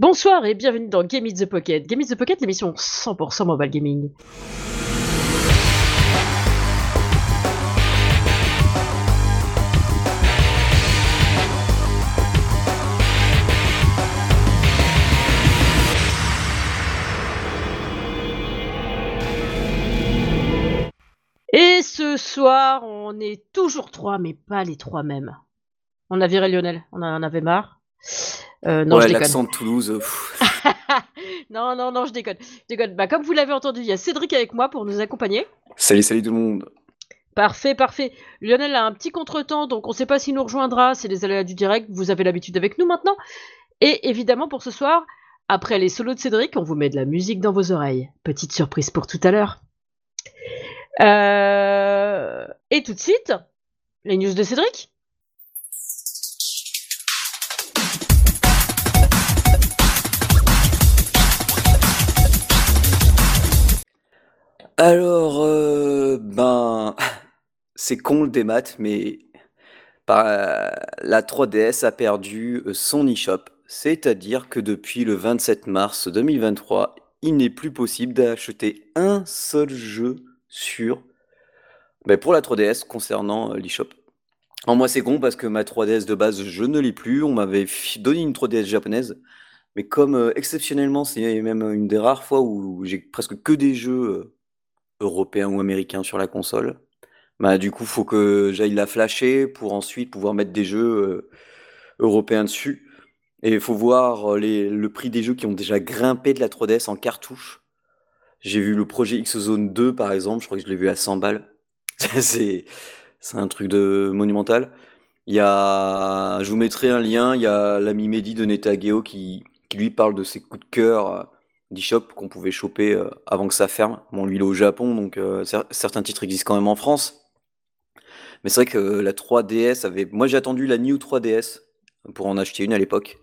Bonsoir et bienvenue dans Game It the Pocket. Game It the Pocket, l'émission 100% mobile gaming. Et ce soir, on est toujours trois, mais pas les trois mêmes. On a viré Lionel, on en avait marre. Euh, non, ouais, l'accent de Toulouse. non, non, non, je déconne. Je déconne. Bah, comme vous l'avez entendu, il y a Cédric avec moi pour nous accompagner. Salut, salut tout le monde. Parfait, parfait. Lionel a un petit contretemps, donc on ne sait pas s'il nous rejoindra. C'est les aléas du direct. Vous avez l'habitude avec nous maintenant. Et évidemment, pour ce soir, après les solos de Cédric, on vous met de la musique dans vos oreilles. Petite surprise pour tout à l'heure. Euh... Et tout de suite, les news de Cédric. Alors, euh, ben, c'est con le démat, mais la 3DS a perdu euh, son eShop. C'est-à-dire que depuis le 27 mars 2023, il n'est plus possible d'acheter un seul jeu sur, ben, pour la 3DS concernant euh, l'eShop. Alors moi c'est con parce que ma 3DS de base je ne l'ai plus, on m'avait donné une 3DS japonaise, mais comme exceptionnellement c'est même une des rares fois où j'ai presque que des jeux européen ou américain sur la console. Bah, du coup, faut que j'aille la flasher pour ensuite pouvoir mettre des jeux euh, européens dessus. Et il faut voir euh, le prix des jeux qui ont déjà grimpé de la 3DS en cartouche. J'ai vu le projet X-Zone 2 par exemple, je crois que je l'ai vu à 100 balles. c'est un truc de monumental. Il y a, je vous mettrai un lien, il y a l'ami Mehdi de Netageo qui, qui lui parle de ses coups de cœur d'eShop qu'on pouvait choper euh, avant que ça ferme. Bon, lui, il est au Japon, donc euh, certains titres existent quand même en France. Mais c'est vrai que la 3DS avait. Moi, j'ai attendu la New 3DS pour en acheter une à l'époque.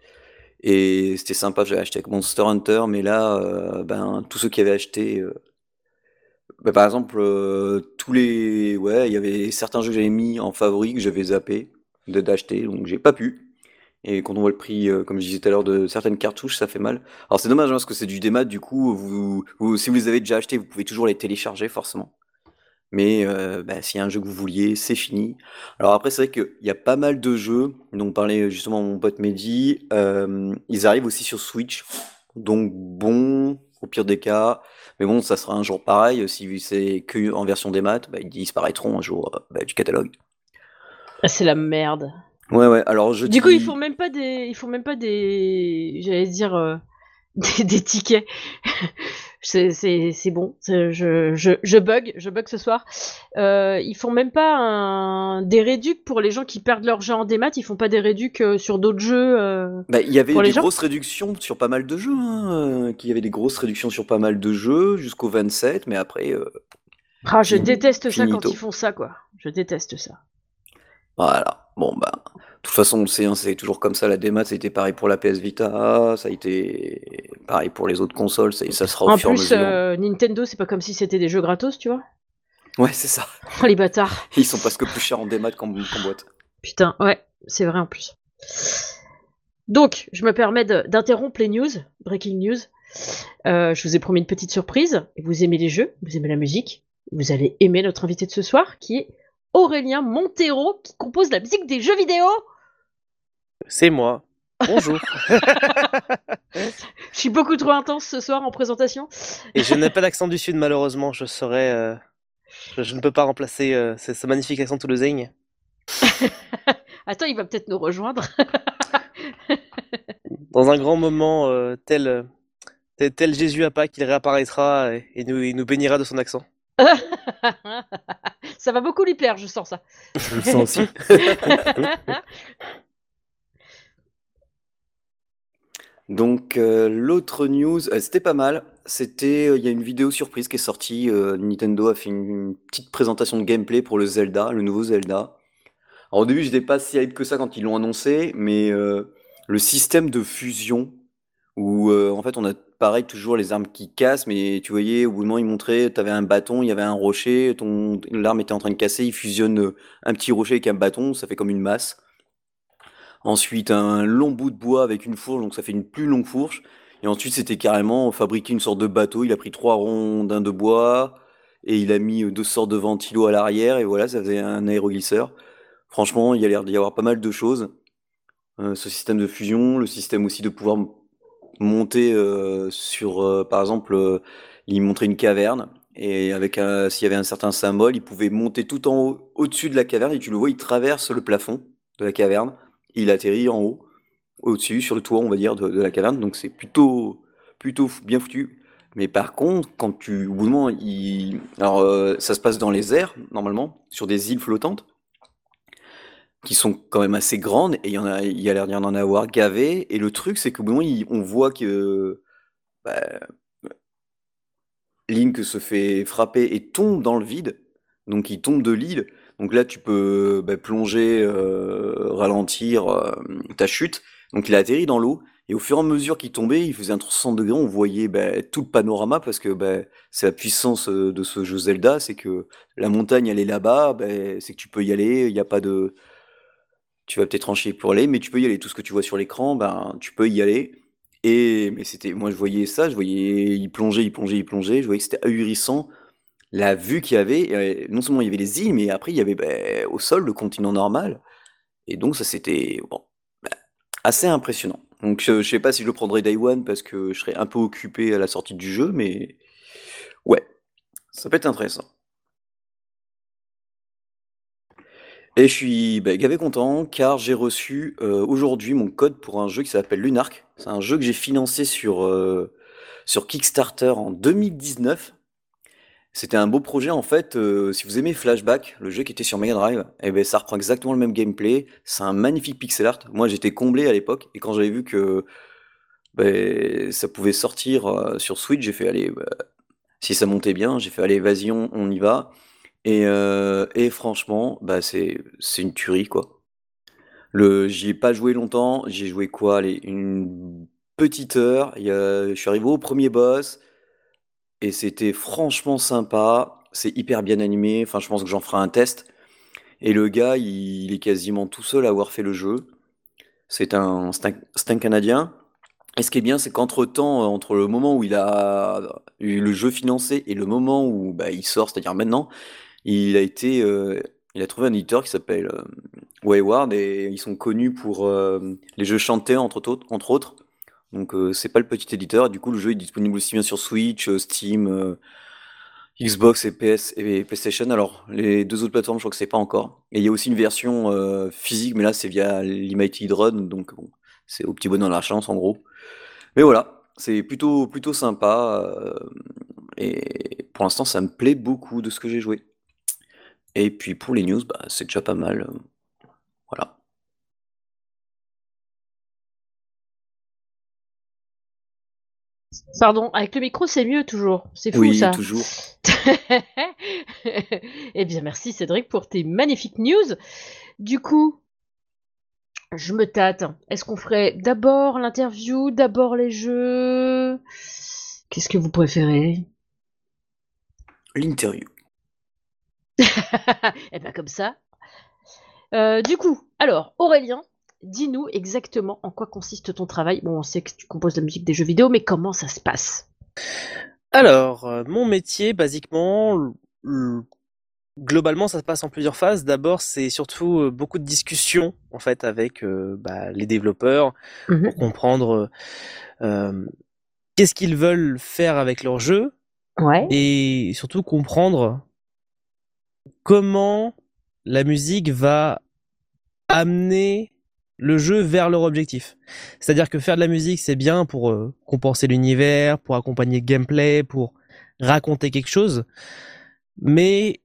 Et c'était sympa, j'avais acheté avec Monster Hunter, mais là, euh, ben, tous ceux qui avaient acheté. Ben, par exemple, tous les. Ouais, il y avait certains jeux que j'avais mis en favori que j'avais zappé d'acheter, donc j'ai pas pu. Et quand on voit le prix, euh, comme je disais tout à l'heure, de certaines cartouches, ça fait mal. Alors c'est dommage hein, parce que c'est du démat, du coup, si vous les avez déjà achetés, vous pouvez toujours les télécharger forcément. Mais euh, bah, s'il y a un jeu que vous vouliez, c'est fini. Alors après, c'est vrai qu'il y a pas mal de jeux, dont parlait justement mon pote Mehdi, euh, ils arrivent aussi sur Switch. Donc bon, au pire des cas. Mais bon, ça sera un jour pareil. Si c'est que en version des bah, ils disparaîtront un jour bah, du catalogue. Ah, c'est la merde. Ouais, ouais. Alors je Du coup, ils font même pas des, ils font même pas des, j'allais dire euh, des, tickets. c'est, bon. Je, je, je bug, je bug ce soir. Euh, ils font même pas un... des réducs pour les gens qui perdent leur jeu en démat. Ils font pas des réducs euh, sur d'autres jeux. Euh, bah, il y avait des grosses réductions sur pas mal de jeux. Hein, qu'il y avait des grosses réductions sur pas mal de jeux jusqu'au 27, mais après. Ah, je déteste ça quand ils font ça, quoi. Je déteste ça. Voilà. Bon, bah, toute façon, on le sait, c'est toujours comme ça. La démat, ça a été pareil pour la PS Vita, ça a été pareil pour les autres consoles, ça, ça sera au En plus, euh, Nintendo, c'est pas comme si c'était des jeux gratos, tu vois. Ouais, c'est ça. Oh, les bâtards. Ils sont presque plus chers en démat qu'en boîte. Putain, ouais, c'est vrai en plus. Donc, je me permets d'interrompre les news, breaking news. Euh, je vous ai promis une petite surprise. Vous aimez les jeux, vous aimez la musique, vous allez aimer notre invité de ce soir, qui est Aurélien Montero qui compose la musique des jeux vidéo. C'est moi. Bonjour. je suis beaucoup trop intense ce soir en présentation. Et je n'ai pas d'accent du sud malheureusement. Je serais, euh, je, ne peux pas remplacer euh, ce, magnifique accent toulousain. Attends, il va peut-être nous rejoindre. Dans un grand moment, euh, tel, tel, Jésus à Pâques, il réapparaîtra et, nous, il nous bénira de son accent. ça va beaucoup lui plaire, je sens ça. Je le sens aussi. Donc euh, l'autre news, euh, c'était pas mal. C'était, euh, il y a une vidéo surprise qui est sortie. Nintendo a fait une, petite présentation de gameplay pour le Zelda, le nouveau Zelda. Alors au début, j'étais pas si hype que ça quand ils l'ont annoncé, mais le système de fusion où en fait on a pareil, toujours les armes qui cassent, mais tu voyais, au bout moment, il montrait, tu avais un bâton, il y avait un rocher, ton l'arme était en train de casser, il fusionne un petit rocher avec un bâton, ça fait comme une masse. Ensuite, un long bout de bois avec une fourche, donc ça fait une plus longue fourche. Et ensuite, c'était carrément fabriquer une sorte de bateau. Il a pris trois rondins de bois et il a mis deux sortes de ventilos à l'arrière. Et voilà, ça faisait un aéroglisseur. Franchement, il y a l'air d'y avoir pas mal de choses. Euh, ce système de fusion, le système aussi de pouvoir monter euh, sur, euh, par exemple, il montrait une caverne. Et avec s'il y avait un certain symbole, il pouvait monter tout en haut, au-dessus de la caverne. Et tu le vois, il traverse le plafond de la caverne. Il atterrit en haut au-dessus, sur le toit, on va dire, de, la caverne. Donc c'est plutôt, plutôt bien foutu. Mais par contre, quand tu, au bout moment, alors euh, ça se passe dans les airs normalement, sur des îles flottantes, qui sont quand même assez grandes et il y en a, il a l'air d'y en avoir gavé. Et le truc, c'est qu'au bout moment, on voit que bah, Link se fait frapper et tombe dans le vide. Donc il tombe de l'île. Donc là, tu peux bah, plonger, euh, ralentir euh, ta chute. Donc il a atterri dans l'eau, et au fur et à mesure qu'il tombait, il faisait un 360 degrés, on voyait bah, tout le panorama, parce que bah, c'est la puissance euh, de ce jeu Zelda, c'est que la montagne, elle est là-bas, c'est que tu peux y aller, il n'y a pas de... Tu vas peut-être trancher pour aller, mais tu peux y aller. Tout ce que tu vois sur l'écran, ben, tu peux y aller. Et mais c'était, moi je voyais ça, je voyais il plongeait, il plongeait, il plongeait, je voyais que c'était ahurissant la vue qu'il y avait. non seulement il y avait les îles, mais après il y avait au sol le continent normal. Et donc ça c'était bon, assez impressionnant. Donc je, sais pas si je le prendrai Day One parce que je serai un peu occupé à la sortie du jeu, mais ouais, ça peut être intéressant. Et je suis bah, gavé content car j'ai reçu euh, aujourd'hui mon code pour un jeu qui s'appelle Lunark. C'est un jeu que j'ai financé sur, euh, sur Kickstarter en 2019 c'était un beau projet en fait, euh, si vous aimez Flashback, le jeu qui était sur Mega Drive, eh ben, ça reprend exactement le même gameplay, c'est un magnifique pixel art. Moi j'étais comblé à l'époque et quand j'avais vu que ben, ça pouvait sortir euh, sur Switch, j'ai fait allez, bah, si ça montait bien, j'ai fait allez vas-y on, y va. Et, euh, franchement, bah, c'est une tuerie quoi. Le, j'y ai pas joué longtemps, j'ai joué quoi, une petite heure. je suis arrivé au premier boss. Et c'était franchement sympa. C'est hyper bien animé. Enfin, je pense que j'en ferai un test. Et le gars, il, est quasiment tout seul à avoir fait le jeu. C'est un, c'est Canadien. Et ce qui est bien, c'est qu'entre-temps, entre le moment où il a eu le jeu financé et le moment où bah, il sort, c'est-à-dire maintenant, il a été, euh, il a trouvé un éditeur qui s'appelle euh, Wayward et ils sont connus pour euh, les jeux chantés. Entre autres. Donc euh, c'est pas le petit éditeur. Du coup, le jeu est disponible aussi bien sur Switch, euh, Steam, euh, Xbox et PS et PlayStation. Alors les deux autres plateformes, je crois que c'est pas encore. Et il y a aussi une version physique, mais là c'est via Limited Run, donc bon, c'est au petit bonheur de la chance en gros. Mais voilà, c'est plutôt plutôt sympa. et pour l'instant, ça me plaît beaucoup de ce que j'ai joué. Et puis pour les news, bah, c'est déjà pas mal. Pardon, avec le micro, c'est mieux toujours. C'est fou oui, ça. toujours. eh bien, merci Cédric pour tes magnifiques news. Du coup, je me tâte. Est-ce qu'on ferait d'abord l'interview, d'abord les jeux? Qu'est-ce que vous préférez? L'interview. eh bien, comme ça. Euh, du coup, alors, Aurélien, dis-nous exactement en quoi consiste ton travail. Bon, on sait que tu composes de la musique des jeux vidéo, mais comment ça se passe? Alors, euh, mon métier, basiquement, globalement, ça se passe en plusieurs phases. D'abord, c'est surtout euh, beaucoup de discussions en fait avec euh, bah, les développeurs mmh pour comprendre qu'est-ce qu'ils veulent faire avec leur jeu, ouais. et surtout comprendre comment la musique va amener le jeu vers leur objectif. C'est-à-dire que faire de la musique, c'est bien pour euh, compenser l'univers, pour accompagner le gameplay, pour raconter quelque chose. Mais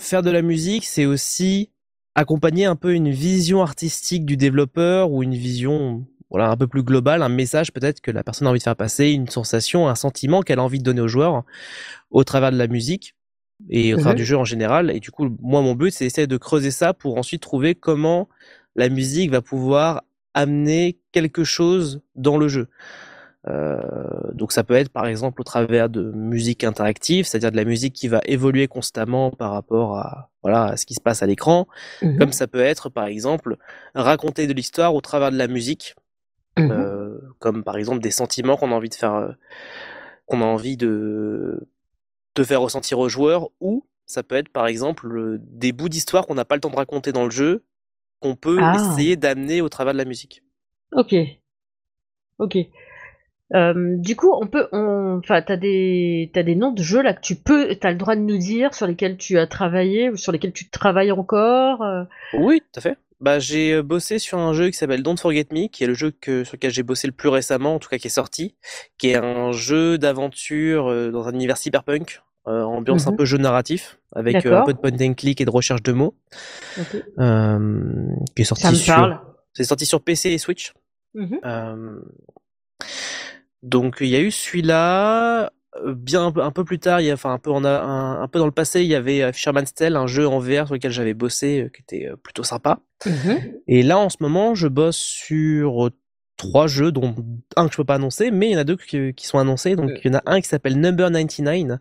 faire de la musique, c'est aussi accompagner un peu une vision artistique du développeur ou une vision voilà un peu plus globale, un message peut-être que la personne a envie de faire passer, une sensation, un sentiment qu'elle a envie de donner aux joueurs au travers de la musique et au travers mhm. du jeu en général. Et du coup, moi, mon but, c'est d'essayer de creuser ça pour ensuite trouver comment la musique va pouvoir amener quelque chose dans le jeu. Euh, donc ça peut être par exemple au travers de musique interactive, c'est-à-dire de la musique qui va évoluer constamment par rapport à voilà à ce qui se passe à l'écran, Mhm. comme ça peut être par exemple raconter de l'histoire au travers de la musique, euh, comme par exemple des sentiments qu'on a envie de faire, euh, qu'on a envie de de faire ressentir aux joueurs, ou ça peut être par exemple des bouts d'histoire qu'on n'a pas le temps de raconter dans le jeu, qu'on peut Ah. essayer d'amener au travers de la musique. Ok. Ok. Euh, du coup, on peut, enfin, t'as des, t'as des noms de jeux là que tu peux, t'as le droit de nous dire sur lesquels tu as travaillé ou sur lesquels tu travailles encore. euh? Oui, tout à fait. Bah, j'ai euh, bossé sur un jeu qui s'appelle Don't Forget Me, qui est le jeu que, sur lequel j'ai bossé le plus récemment, en tout cas qui est sorti, qui est un jeu d'aventure dans un univers cyberpunk, euh, ambiance un Mhm. peu jeu narratif, avec euh, un peu de point and click et de recherche de mots, Ok. euh, qui est sorti Ça me sur, parle. c'est sorti sur PC et Switch. Mhm. Donc il y a eu celui-là. Bien un peu, plus tard, il y a, enfin un peu en a- un, un peu dans le passé, il y avait Fisherman's Tale, un jeu en VR sur lequel j'avais bossé, qui était plutôt sympa. Mhm. Et là, en ce moment, je bosse sur trois jeux, dont un que je peux pas annoncer, mais il y en a deux qui, qui sont annoncés. Donc, il y en a un qui s'appelle Number 99,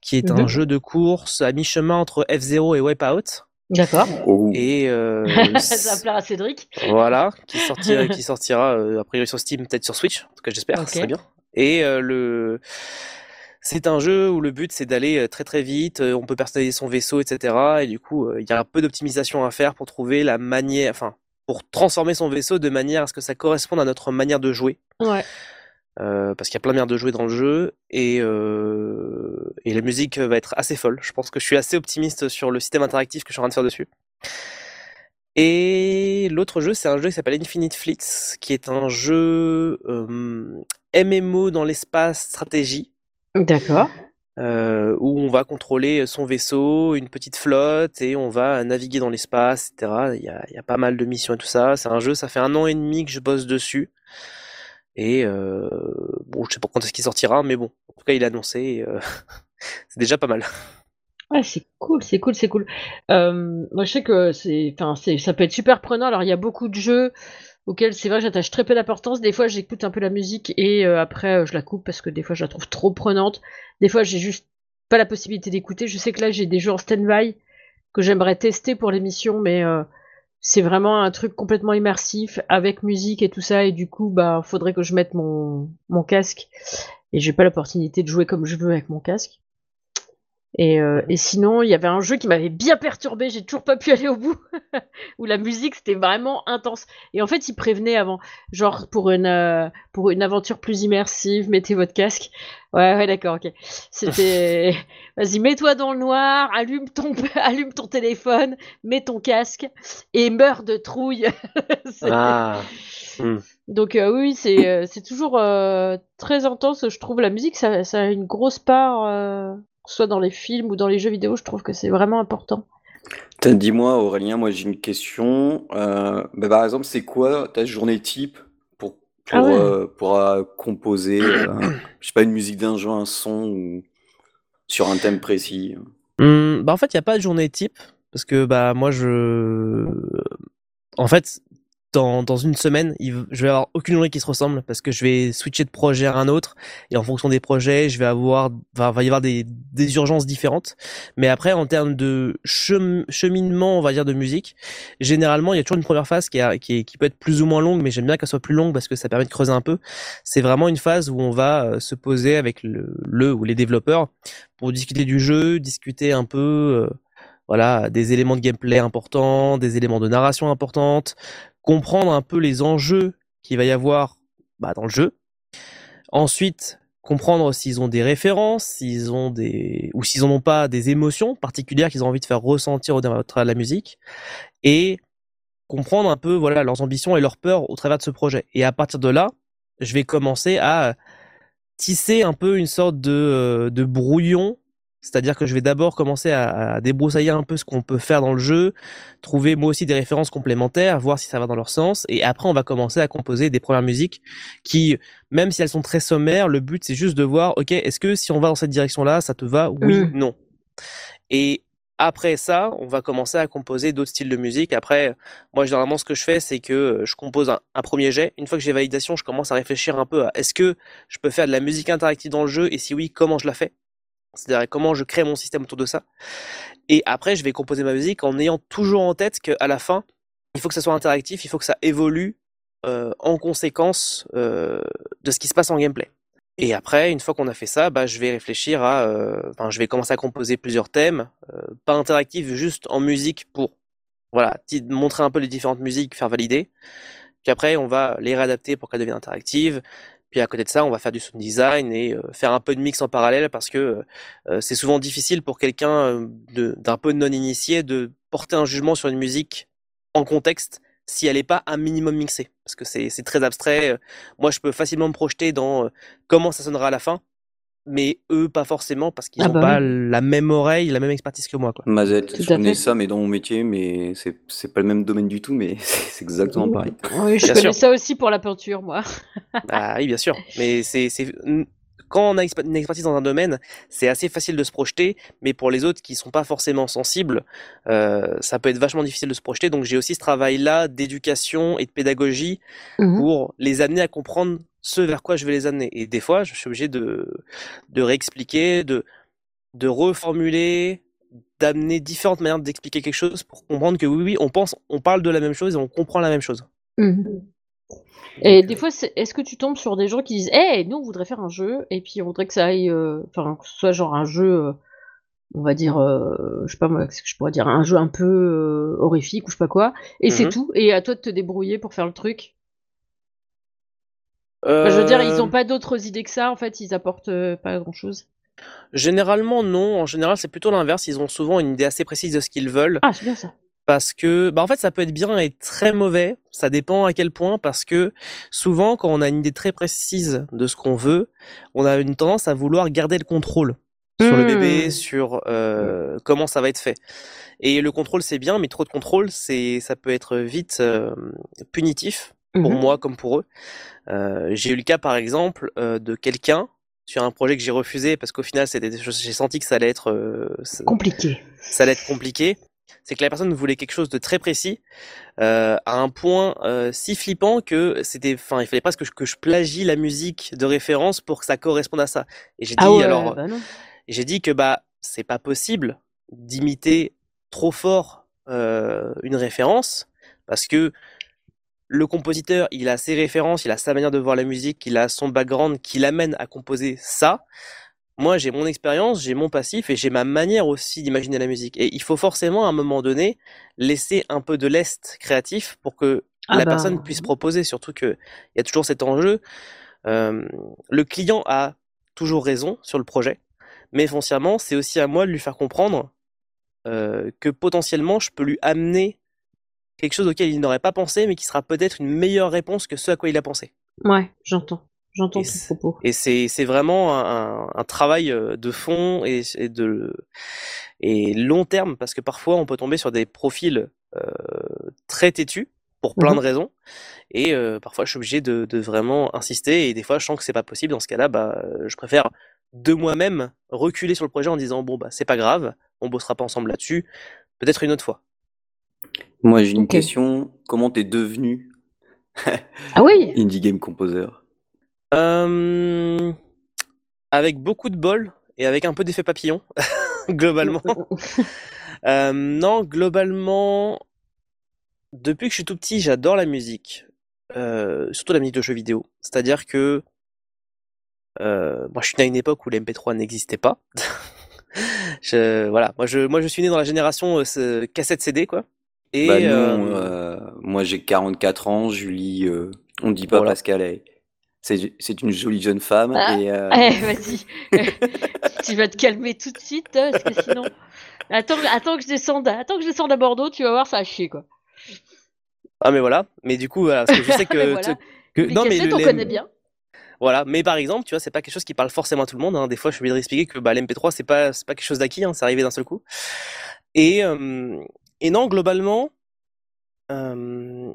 qui est un jeu de course à mi-chemin entre F-Zero et Wipeout. D'accord. Oh. Et euh, Ça va plaire à Cédric. voilà, qui sortira, qui sortira euh, a priori sur Steam, peut-être sur Switch. En tout cas, j'espère, Ok. ce serait bien. Et euh, le c'est un jeu où le but c'est d'aller euh, très très vite, on peut personnaliser son vaisseau, etc. Et du coup, euh, il y a un peu d'optimisation à faire pour trouver la manière, enfin, pour transformer son vaisseau de manière à ce que ça corresponde à notre manière de jouer. Ouais. Euh, parce qu'il y a plein de manières de jouer dans le jeu et, euh, et la musique va être assez folle. Je pense que je suis assez optimiste sur le système interactif que je suis en train de faire dessus. Et l'autre jeu, c'est un jeu qui s'appelle Infinite Fleets, qui est un jeu euh, MMO dans l'espace stratégie, D'accord. Euh, où on va contrôler son vaisseau, une petite flotte, et on va naviguer dans l'espace, etc. Il y a, pas mal de missions et tout ça. C'est un jeu, ça fait un an et demi que je bosse dessus. Et euh, bon, je sais pas quand est-ce qu'il sortira, mais bon, en tout cas, il est annoncé. euh, c'est déjà pas mal. Ouais, c'est cool, c'est cool, c'est cool. Moi, je sais que c'est, ça peut être super prenant. Alors, il y a beaucoup de jeux auxquels c'est vrai, j'attache très peu d'importance. Des fois, j'écoute un peu la musique et euh, après, euh, je la coupe parce que des fois, je la trouve trop prenante. Des fois, j'ai juste pas la possibilité d'écouter. Je sais que là, j'ai des jeux en stand-by que j'aimerais tester pour l'émission, mais euh, c'est vraiment un truc complètement immersif avec musique et tout ça. Et du coup, bah, faudrait que je mette mon, mon casque et j'ai pas l'opportunité de jouer comme je veux avec mon casque. Et, euh, et sinon, il y avait un jeu qui m'avait bien perturbé, j'ai toujours pas pu aller au bout, où la musique c'était vraiment intense. Et en fait, il prévenait avant, genre pour une euh, pour une aventure plus immersive, mettez votre casque. Ouais, ouais, d'accord, ok. C'était, vas-y, mets-toi dans le noir, allume ton allume ton téléphone, mets ton casque et meurs de trouille. Ah, hmm. donc euh, oui, c'est toujours très intense. Je trouve la musique, ça, ça a une grosse part, soit dans les films ou dans les jeux vidéo. Je trouve que c'est vraiment important. Dis-moi, Aurélien, moi j'ai une question. Euh, bah, par exemple, c'est quoi ta journée type pour, pour, Ah ouais. euh, pour euh, composer, euh, je sais pas, une musique d'un jeu, un son ou sur un thème précis? Hmm, bah en fait, il n'y a pas de journée type parce que bah moi je en fait dans, une semaine, il je vais avoir aucune journée qui se ressemble parce que je vais switcher de projet à un autre et en fonction des projets, je vais avoir va, y avoir des, des urgences différentes. Mais après en termes de chem- cheminement, on va dire de musique, généralement, il y a toujours une première phase qui est, qui peut être plus ou moins longue, mais j'aime bien qu'elle soit plus longue parce que ça permet de creuser un peu. C'est vraiment une phase où on va euh, se poser avec le, le ou les développeurs pour discuter du jeu, discuter un peu euh, voilà, des éléments de gameplay importants, des éléments de narration importantes, comprendre un peu les enjeux qu'il va y avoir bah, dans le jeu. Ensuite, comprendre s'ils ont des références, s'ils ont des ou s'ils en ont pas des émotions particulières qu'ils ont envie de faire ressentir au travers de la musique et comprendre un peu voilà leurs ambitions et leurs peurs au travers de ce projet. Et à partir de là, je vais commencer à tisser un peu une sorte de, euh, de brouillon. C'est-à-dire que je vais d'abord commencer à, à débroussailler un peu ce qu'on peut faire dans le jeu, trouver moi aussi des références complémentaires, voir si ça va dans leur sens, et après on va commencer à composer des premières musiques qui, même si elles sont très sommaires, le but c'est juste de voir, ok, est-ce que si on va dans cette direction-là, ça te va? Oui, Mm. non. Et après ça, on va commencer à composer d'autres styles de musique. Après, moi, généralement, ce que je fais, c'est que euh, je compose un, premier jet. Une fois que j'ai validation, je commence à réfléchir un peu à est-ce que je peux faire de la musique interactive dans le jeu? Et si oui, comment je la fais? C'est-à-dire comment je crée mon système autour de ça. Et après, je vais composer ma musique en ayant toujours en tête qu'à la fin, il faut que ça soit interactif, il faut que ça évolue euh, en conséquence euh, de ce qui se passe en gameplay. Et après, une fois qu'on a fait ça, bah, je vais réfléchir à, euh, je vais commencer à composer plusieurs thèmes, pas interactifs, juste en musique pour, voilà, montrer un peu les différentes musiques, faire valider. Puis après, on va les réadapter pour qu'elles deviennent interactives. Puis à côté de ça, on va faire du sound design et euh, faire un peu de mix en parallèle parce que c'est souvent difficile pour quelqu'un d'un peu non initié de porter un jugement sur une musique en contexte si elle n'est pas un minimum mixée. Parce que c'est très abstrait. Euh, moi, je peux facilement me projeter dans euh, comment ça sonnera à la fin, mais eux, pas forcément, parce qu'ils n'ont ah bah pas la même oreille, la même expertise que moi. Quoi. Mazette, je connais ça, mais dans mon métier, mais c'est pas le même domaine du tout, mais c'est exactement pareil. Oui, je connais ça aussi pour la peinture, moi. ah oui, bien sûr. Mais c'est quand on a une expertise dans un domaine, c'est assez facile de se projeter, mais pour les autres qui sont pas forcément sensibles, euh, ça peut être vachement difficile de se projeter. Donc j'ai aussi ce travail-là d'éducation et de pédagogie mmh pour les amener à comprendre ce vers quoi je vais les amener. Et des fois, je suis obligé de, de réexpliquer, de, de reformuler, d'amener différentes manières d'expliquer quelque chose pour comprendre que oui, oui, on pense, on parle de la même chose et on comprend la même chose. Mmh et des fois, est-ce que tu tombes sur des gens qui disent Hey, nous on voudrait faire un jeu, et puis on voudrait que ça aille. Euh, enfin, que ce soit genre un jeu, euh, on va dire, euh, je sais pas moi, qu'est-ce que je pourrais dire, un jeu un peu horrifique ou je sais pas quoi, et c'est mmh tout, et à toi de te débrouiller pour faire le truc. je veux dire, ils ont pas d'autres idées que ça, en fait, ils apportent pas grand chose. Généralement, non. En général, c'est plutôt l'inverse. Ils ont souvent une idée assez précise de ce qu'ils veulent. Ah, c'est bien ça parce que bah en fait ça peut être bien et très mauvais, ça dépend à quel point parce que souvent quand on a une idée très précise de ce qu'on veut, on a une tendance à vouloir garder le contrôle sur le bébé, mmh. sur euh, comment ça va être fait. Et le contrôle c'est bien, mais trop de contrôle c'est ça peut être vite euh, punitif pour mmh moi comme pour eux. Euh, j'ai eu le cas par exemple euh, de quelqu'un sur un projet que j'ai refusé parce qu'au final c'était j'ai senti que ça allait être euh, compliqué. Ça allait être compliqué c'est que la personne voulait quelque chose de très précis, euh, à un point euh, si flippant que c'était, enfin, il fallait presque que je, que je plagie la musique de référence pour que ça corresponde à ça. Et j'ai ah dit alors, bah j'ai dit que bah c'est pas possible d'imiter trop fort euh, une référence parce que le compositeur, il a ses références, il a sa manière de voir la musique, il a son background qui l'amène à composer ça moi j'ai mon expérience, j'ai mon passif et j'ai ma manière aussi d'imaginer la musique. Et il faut forcément à un moment donné laisser un peu de lest créatif pour que ah la bah, personne puisse proposer. Surtout qu'il y a toujours cet enjeu. Euh, le client a toujours raison sur le projet, mais foncièrement c'est aussi à moi de lui faire comprendre euh, que potentiellement je peux lui amener quelque chose auquel il n'aurait pas pensé, mais qui sera peut-être une meilleure réponse que ce à quoi il a pensé. Ouais, j'entends. J'entends ton propos. Et c'est vraiment un, un, travail euh, de fond et, et, de et long terme parce que parfois on peut tomber sur des profils euh, très têtus pour plein de mmh raisons. Et euh, parfois je suis obligé de, de, vraiment insister et des fois je sens que c'est pas possible. Dans ce cas-là bah je préfère de moi-même reculer sur le projet en disant bon bah c'est pas grave on bossera pas ensemble là-dessus peut-être une autre fois. Moi j'ai une question. Comment t'es devenu ah oui. indie game composer? Euh, avec beaucoup de bol et avec un peu d'effet papillon, globalement. euh, non, globalement, depuis que je suis tout petit, j'adore la musique. Euh, surtout la musique de jeux vidéo. C'est-à-dire que euh, moi, je suis né à une époque où l'MP3 n'existait pas. je, voilà, moi je, moi je suis né dans la génération euh, cassette CD, quoi. Et bah non, euh, euh, moi j'ai 44 ans, Julie, on dit pas Pascal. Elle c'est une jolie jeune femme. Ah, et euh, eh, vas-y. tu vas te calmer tout de suite, hein, parce que sinon. Attends, attends que je descende, attends que je descende à Bordeaux, tu vas voir, ça va chier, quoi. Ah, mais voilà. Mais du coup, voilà, parce que je sais que. voilà. que... Non, mais on connaît bien. Voilà, mais par exemple, tu vois, c'est pas quelque chose qui parle forcément à tout le monde. Hein. Des fois, je suis obligé de expliquer que bah, l'MP3, c'est pas, pas quelque chose d'acquis, hein, c'est arrivé d'un seul coup. Et, euh, et non, globalement, euh,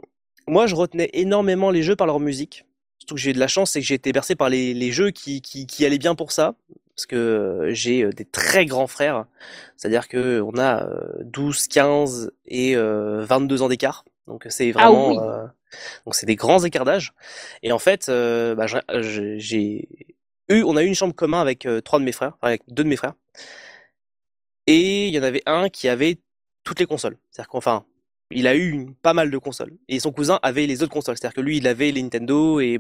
moi, je retenais énormément les jeux par leur musique que j'ai eu de la chance, c'est que j'ai été bercé par les, jeux qui, qui, allaient bien pour ça. parce que j'ai des très grands frères, c'est-à-dire que on a 12, 15 et 22 ans d'écart. Donc c'est Ah vraiment, oui. euh, donc c'est des grands écarts d'âge. Et en fait, euh, bah, j'ai eu, on a eu une chambre commune avec euh, trois de mes frères, avec deux de mes frères. Et il y en avait un qui avait toutes les consoles. C'est-à-dire qu'enfin, il a eu une- pas mal de consoles. Et son cousin avait les autres consoles. C'est-à-dire que lui, il avait les Nintendo et,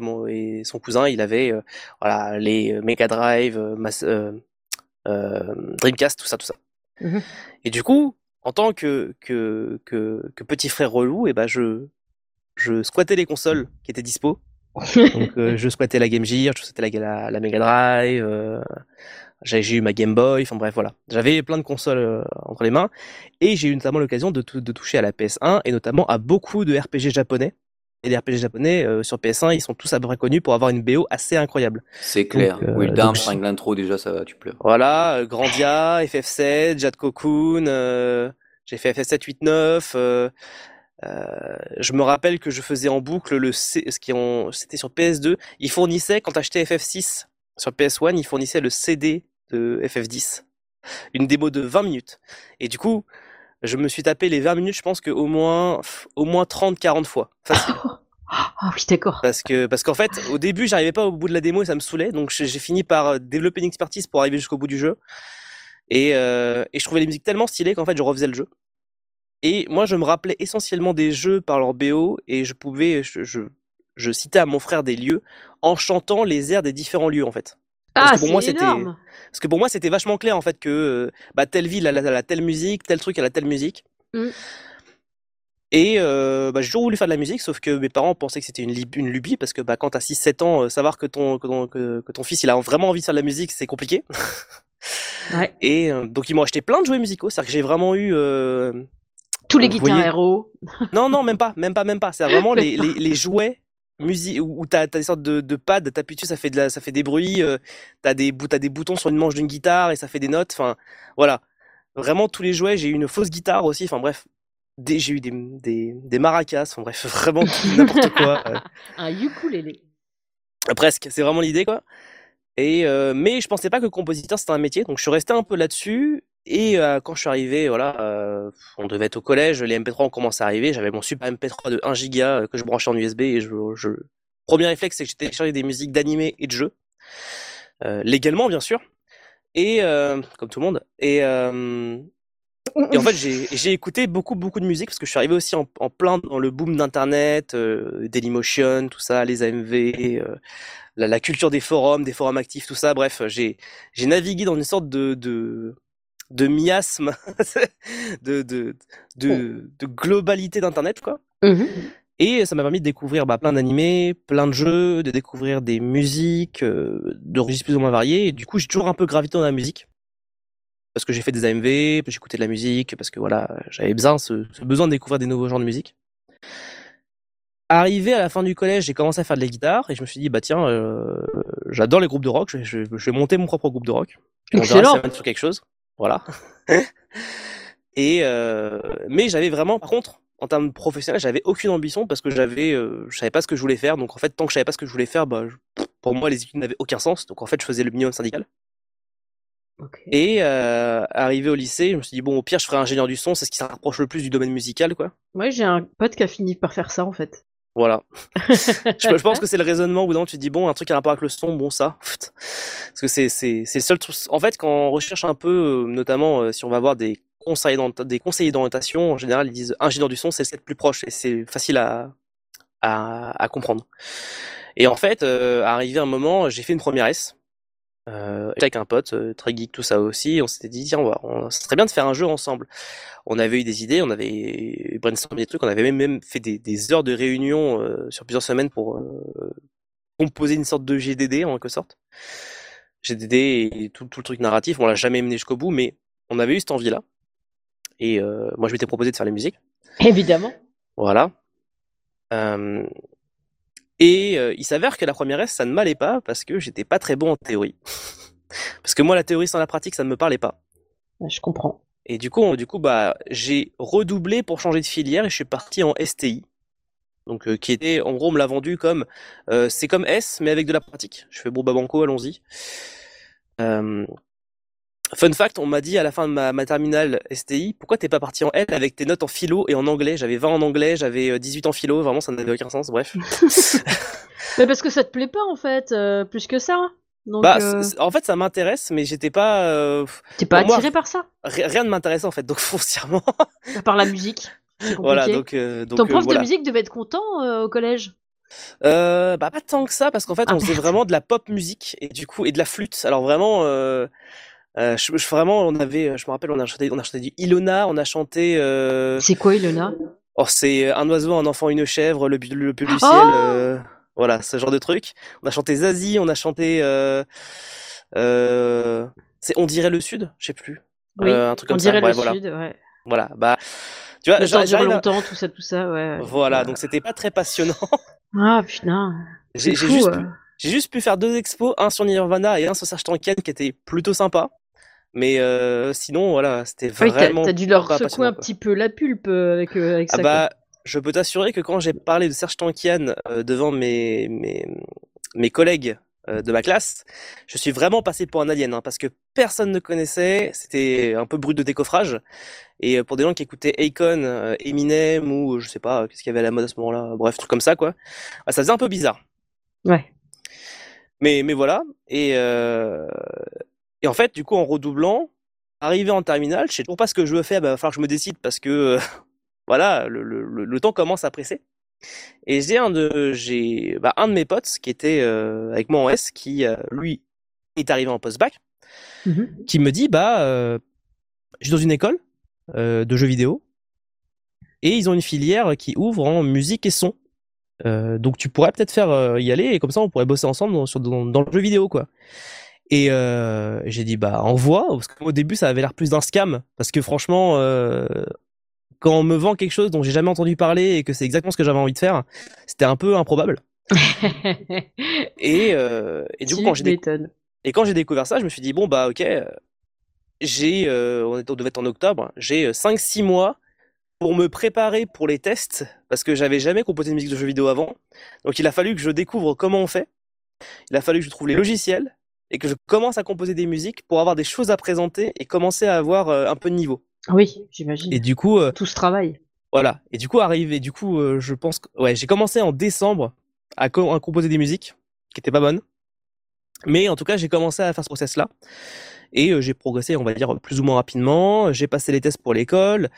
son cousin, il avait euh, voilà, les euh, Mega Drive, euh, Mas- euh, euh, Dreamcast, tout ça, tout ça. Mhm. Et du coup, en tant que, que, que, que petit frère relou, et ben je, je squattais les consoles qui étaient dispo. Donc je squattais la Game Gear, je squattais la, la, la Mega Drive, j'ai eu ma Game Boy, enfin bref voilà. J'avais plein de consoles euh, entre les mains et j'ai eu notamment l'occasion de, tou- de toucher à la PS1 et notamment à beaucoup de RPG japonais. Et les RPG japonais euh, sur PS1, ils sont tous à peu près connus pour avoir une BO assez incroyable. C'est clair. euh, Will donc, Armstrong, l'intro, déjà, ça va, tu pleures. Voilà, euh, Grandia, FF7, Jade Cocoon, j'ai fait FF7, 8, 9. euh, euh, je me rappelle que je faisais en boucle le C, ce qui en, c'était sur PS2. Ils fournissaient, quand t'achetais FF6 sur PS1, ils fournissaient le CD de FF10. Une démo de 20 minutes. Et du coup, je me suis tapé les 20 minutes, je pense que au moins, au moins 30, 40 fois. Facile. Ah oui, d'accord. Parce que parce qu'en fait, au début, j'arrivais pas au bout de la démo et ça me saoulait, donc j'ai j'ai fini par euh, développer une expertise pour arriver jusqu'au bout du jeu. Et, euh, et je trouvais les musiques tellement stylées qu'en fait, je refaisais le jeu. Et moi, je me rappelais essentiellement des jeux par leur BO et je pouvais, je, je, je citais à mon frère des lieux en chantant les airs des différents lieux en fait. Parce Ah, que pour c'est moi, c'était-. Parce que pour moi, c'était vachement clair en fait que euh, bah, telle ville elle a, elle a telle musique, tel truc elle a telle musique. Mm. Et euh, bah, j'ai toujours voulu faire de la musique, sauf que mes parents pensaient que c'était une, lubie, parce que bah, quand t'as 6-7 ans, euh, savoir que ton, que, ton, que, que ton fils il a vraiment envie de faire de la musique, c'est compliqué. Ouais. Et euh, donc ils m'ont acheté plein de jouets musicaux, c'est-à-dire que j'ai vraiment eu... Tous les guitares héros. Non, non, même pas, même pas, même pas. C'est vraiment les, les, les jouets musique où t'as as des sortes de, de pads, t'appuies dessus, ça fait de la, ça fait des bruits. euh, t'as des t'as des boutons sur une manche d'une guitare et ça fait des notes. Enfin, voilà. Vraiment tous les jouets. J'ai eu une fausse guitare aussi. Enfin bref, j'ai eu des, des, des maracas. Enfin bref, vraiment n'importe quoi. euh, Un ukulélé. presque. C'est vraiment l'idée quoi. Et euh, mais je pensais pas que compositeur c'était un métier, donc je suis resté un peu là-dessus. Et euh, quand je suis arrivé, voilà, euh, on devait être au collège, les MP3 ont commencé à arriver. J'avais mon super MP3 de 1 giga euh, que je branchais en USB et je, je... premier réflexe c'est que j'ai téléchargé des musiques d'animé et de jeux, euh, légalement bien sûr, et euh, comme tout le monde. Et, euh, et en fait, j'ai écouté beaucoup, beaucoup de musique parce que je suis arrivé aussi en, plein dans le boom d'Internet, Dailymotion, tout ça, les AMV, la, la culture des forums, des forums actifs, tout ça. Bref, j'ai j'ai navigué dans une sorte de de, de miasme, de, de, de, de globalité d'Internet, quoi. Mhm. Et ça m'a permis de découvrir bah, plein d'animés, plein de jeux, de découvrir des musiques, euh, de registres plus ou moins variés. Et du coup, j'ai toujours un peu gravité dans la musique. Parce que j'ai fait des AMV, j'écoutais de la musique, parce que voilà, j'avais besoin, ce, ce besoin de découvrir des nouveaux genres de musique. Arrivé à la fin du collège, j'ai commencé à faire de la guitare et je me suis dit, bah tiens, euh, j'adore les groupes de rock, je, je- je vais monter mon propre groupe de rock. Excellent. quelque chose. Voilà. Et euh, mais j'avais vraiment, par contre, en termes professionnels, j'avais aucune ambition parce que j'avais, euh, je savais pas ce que je voulais faire. Donc en fait, tant que je savais pas ce que je voulais faire, bah, je- pour moi, les études n'avaient aucun sens. Donc en fait, je faisais le minimum syndical. Ok. Et euh, arrivé au lycée, je me suis dit bon, au pire, je ferai ingénieur du son, c'est ce qui se rapproche le plus du domaine musical, quoi. Ouais, j'ai un pote qui a fini par faire ça en fait. Voilà. je, je pense que c'est le raisonnement où tu te dis bon, un truc à rapport avec le son, bon ça. Parce que c'est c'est c'est le seul truc. En fait, quand on recherche un peu, euh, notamment euh, si on va voir des conseils d'orient- des conseillers d'orientation, en général, ils disent ingénieur du son, c'est le plus proche et c'est facile à, à à comprendre. Et en fait, euh, arrivé un moment, j'ai fait une première S. Euh, avec un pote, euh, très geek, tout ça aussi, et on s'était dit, tiens, on va, on, serait bien de faire un jeu ensemble. On avait eu des idées, on avait brainstormé des trucs, on avait même, même fait des, des heures de réunion euh, sur plusieurs semaines pour euh, composer une sorte de GDD en quelque sorte. GDD et tout, tout le truc narratif, on l'a jamais mené jusqu'au bout, mais on avait eu cette envie-là. Et euh, moi, je m'étais proposé de faire les musiques. Évidemment. Voilà. Euh, et euh, il s'avère que la première S, ça ne m'allait pas parce que j'étais pas très bon en théorie. parce que moi, la théorie sans la pratique, ça ne me parlait pas. Je comprends. Et du coup, du coup, bah, j'ai redoublé pour changer de filière et je suis parti en STI. Donc, euh, qui était, en gros, on me l'a vendu comme, euh, c'est comme S, mais avec de la pratique. Je fais bon, bah, banco, allons-y. Euh, fun fact, on m'a dit à la fin de ma, ma terminale STI, pourquoi t'es pas parti en L avec tes notes en philo et en anglais? J'avais 20 en anglais, j'avais 18 en philo, vraiment ça n'avait aucun sens, bref. Mais parce que ça te plaît pas en fait, euh, plus que ça. Donc, bah, euh, en fait, ça m'intéresse, mais j'étais pas. euh, t'es pas moi, attiré par ça, ri- rien ne m'intéressait en fait, donc foncièrement. à part la musique. Voilà, donc. euh, donc Ton euh, prof voilà. de musique devait être content euh, au collège? Euh, bah pas tant que ça parce qu'en fait Ah, on faisait vraiment de la pop musique et du coup et de la flûte. Alors vraiment euh, euh, je, je- vraiment on avait je me rappelle on a chanté on a chanté du Ilona, on a chanté euh, C'est quoi, Ilona? oh c'est un oiseau, un enfant, une chèvre, le le du Oh ciel euh, voilà, ce genre de truc. On a chanté Zazie, on a chanté euh, euh, c'est on dirait le sud, je sais plus. Oui, Euh, un truc on comme ça. dirait Ouais, le voilà. sud, ouais. Voilà, bah tu vois, j'a- dure à- longtemps, tout ça, tout ça, ouais. Voilà, donc c'était pas très passionnant. Ah putain, J'ai juste euh. J'ai juste pu faire deux expos, un sur Nirvana et un sur Serge Tankian qui était plutôt sympa. Mais euh, sinon, voilà, c'était Ah Oui, t'as vraiment. t'as dû leur secouer un petit peu la pulpe euh, avec, euh, avec Ah ça. bah, je peux t'assurer que quand j'ai parlé de Serge Tankian euh, devant mes, mes, mes collègues euh, de ma classe, je suis vraiment passé pour un alien, hein, parce que personne ne connaissait, c'était un peu brut de décoffrage. Et euh, pour des gens qui écoutaient Akon, euh, Eminem ou je sais pas, qu'est-ce qu'il y avait à la mode à ce moment-là, bref, truc comme ça, quoi, bah, ça faisait un peu bizarre. Ouais. Mais, mais voilà. Et, euh, et en fait, du coup, en redoublant, arrivé en terminale, je sais toujours pas ce que je veux faire. Bah, va falloir que je me décide parce que euh, voilà, le, le, le- le temps commence à presser. Et j'ai un de, j'ai bah, un de mes potes qui était euh, avec moi en S, qui euh, lui est arrivé en post-bac, Mhm. qui me dit bah, euh, je suis dans une école de jeux vidéo et ils ont une filière qui ouvre en musique et son. Donc tu pourrais peut-être faire y aller et comme ça on pourrait bosser ensemble dans, sur- dans, dans le jeu vidéo quoi. Et euh, j'ai dit bah envoie parce qu'au début ça avait l'air plus d'un scam parce que franchement euh, quand on me vend quelque chose dont j'ai jamais entendu parler et que c'est exactement ce que j'avais envie de faire, c'était un peu improbable. Et, euh, et du coup quand j'ai déc- m'étonnes. et quand j'ai découvert ça, je me suis dit, bon, bah, ok, j'ai, on, on devait être en octobre, j'ai 5-6 mois pour me préparer pour les tests, parce que j'avais jamais composé de musique de jeux vidéo avant. Donc, il a fallu que je découvre comment on fait. Il a fallu que je trouve les logiciels et que je commence à composer des musiques pour avoir des choses à présenter et commencer à avoir euh, un peu de niveau. Oui, j'imagine. Et du coup, euh, Tout ce travail. voilà. Et du coup, arrive, et du coup, euh, je pense que, ouais, j'ai commencé en décembre à, co- à composer des musiques qui étaient pas bonnes. Mais en tout cas, j'ai commencé à faire ce process-là. Et j'ai progressé, on va dire, plus ou moins rapidement. J'ai passé les tests pour l'école.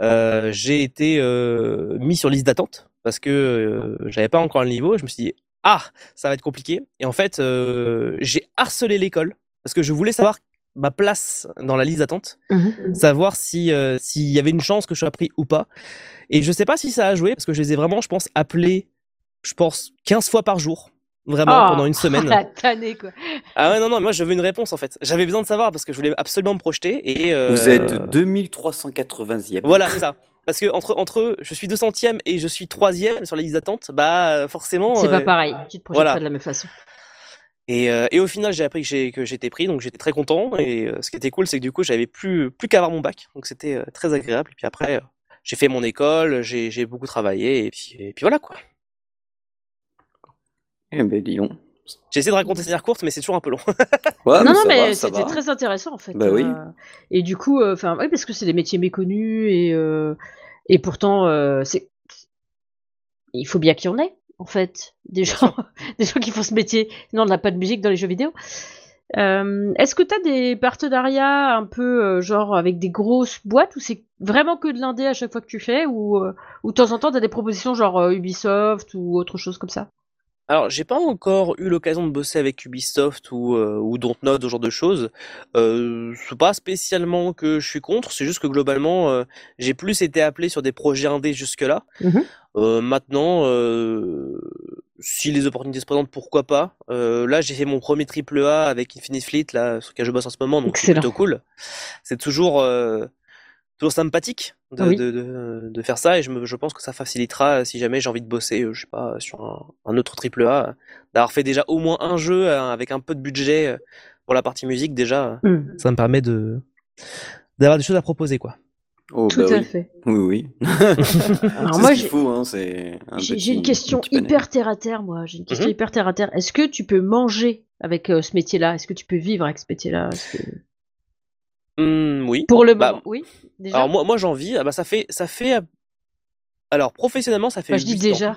Euh, j'ai été euh, mis sur liste d'attente parce que euh, j'avais pas encore le niveau. Je me suis dit, ah, ça va être compliqué. Et en fait, euh, j'ai harcelé l'école parce que je voulais savoir ma place dans la liste d'attente Mhm. savoir si euh, s'il y avait une chance que je sois pris ou pas. Et je sais pas si ça a joué parce que je les ai vraiment, je pense, appelés, je pense, 15 fois par jour. Vraiment, Ah, pendant une semaine. La tannée, quoi. Ah ouais, non, non, moi je veux une réponse en fait. J'avais besoin de savoir parce que je voulais absolument me projeter et. euh, Vous êtes 2380e. Voilà, c'est ça. Parce que entre, entre je suis 200ème et je suis 3ème sur la liste d'attente, bah forcément. C'est pas euh, pareil. Tu te projettes voilà. pas de la même façon. Et, euh, et au final, j'ai appris que j'ai- que j'étais pris, donc j'étais très content. Et euh, ce qui était cool, c'est que du coup, j'avais plus, plus qu'à avoir mon bac. Donc c'était euh, très agréable. Et puis après, euh, j'ai fait mon école, j'ai j'ai beaucoup travaillé. Et puis, et puis voilà quoi. Eh ben, dis donc. J'ai essayé de raconter cette courte, mais c'est toujours un peu long. Ouais, non, non, ça mais c'était très intéressant en fait. Bah oui. Euh, et du coup, enfin, oui, parce que c'est des métiers méconnus et euh, et pourtant, euh, c'est il faut bien qu'il y en ait en fait des gens, des gens qui font ce métier. Sinon, on n'a pas de musique dans les jeux vidéo. Euh, Est-ce que tu as des partenariats un peu euh, genre avec des grosses boîtes ou c'est vraiment que de l'indé à chaque fois que tu fais ou euh, ou de temps en temps tu as des propositions genre euh, Ubisoft ou autre chose comme ça? Alors, j'ai pas encore eu l'occasion de bosser avec Ubisoft ou, euh, ou Dontnod, ce genre de choses. Euh, c'est pas spécialement que je suis contre, c'est juste que globalement, euh, j'ai plus été appelé sur des projets indés jusque-là. Mhm. Euh, maintenant, euh, si les opportunités se présentent, pourquoi pas. Là, j'ai fait mon premier triple A avec Infinite Fleet, là, sur lequel je bosse en ce moment, donc c'est plutôt cool. C'est toujours, toujours sympathique de, Oui. de, de, de faire ça, et je, me, je pense que ça facilitera euh, si jamais j'ai envie de bosser, euh, je sais pas, sur un, un autre triple A, euh, d'avoir fait déjà au moins un jeu avec un peu de budget pour la partie musique déjà. Hmm, Ça me permet de d'avoir des choses à proposer, quoi. Oh, Tout bah à oui. fait. Oui, oui. Alors moi, j'ai- hein, un J'ai une question un hyper terre à terre, moi. J'ai une question Mhm. hyper terre à terre. Est-ce que tu peux manger avec euh, ce métier-là? Est-ce que tu peux vivre avec ce métier-là? Est-ce Hum, oui. Pour le Bah, moment, oui. Déjà. Alors moi, moi j'en vis. Ah bah ça fait, ça fait. Alors professionnellement, ça fait. Enfin, je dis ans. déjà.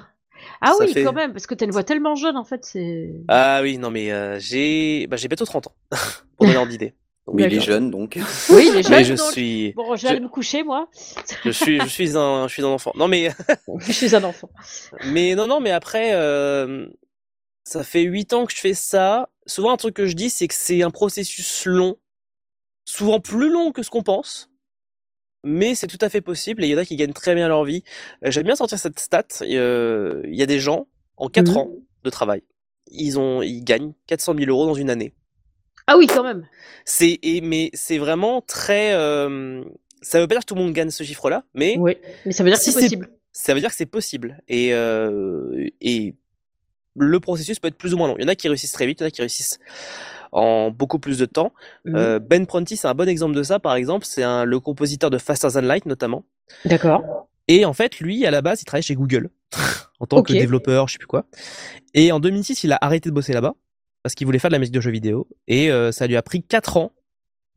Ah Ça oui, fait- quand même, parce que t'as une voix tellement jeune en fait, c'est. Ah oui, non mais euh, j'ai, bah, j'ai bientôt 30 ans pour donner ordre d'idée. Mais il est jeune, donc. Oui, les Mais jeunes. je donc. suis, Bon, je vais je- me coucher moi. je suis, je suis un, je suis un enfant. Non mais, je suis un enfant. mais non non mais après, euh, ça fait 8 ans que je fais ça. Souvent un truc que je dis, c'est que c'est un processus long, souvent plus long que ce qu'on pense. Mais c'est tout à fait possible et il y en a qui gagnent très bien leur vie. Euh, J'aime bien sortir cette stat. Euh, Il y a des gens en 4 Mhm. ans de travail, ils ont, ils gagnent 400 000 euros dans une année. Ah oui, quand même. C'est et mais c'est vraiment très. euh, ça veut pas dire que tout le monde gagne ce chiffre-là, mais Oui, mais ça veut dire que Si c'est c'est- possible. ça veut dire que c'est possible. Et euh, et le processus peut être plus ou moins long. Il y en a qui réussissent très vite, il y en a qui réussissent en beaucoup plus de temps. Mhm. Euh, ben Prentice c'est un bon exemple de ça, par exemple. C'est le compositeur de Faster Than Light notamment. D'accord. Et en fait, lui, à la base, il travaillait chez Google en tant que développeur, je sais plus quoi. Et en 2006, il a arrêté de bosser là-bas parce qu'il voulait faire de la musique de jeux vidéo. Et euh, ça lui a pris 4 ans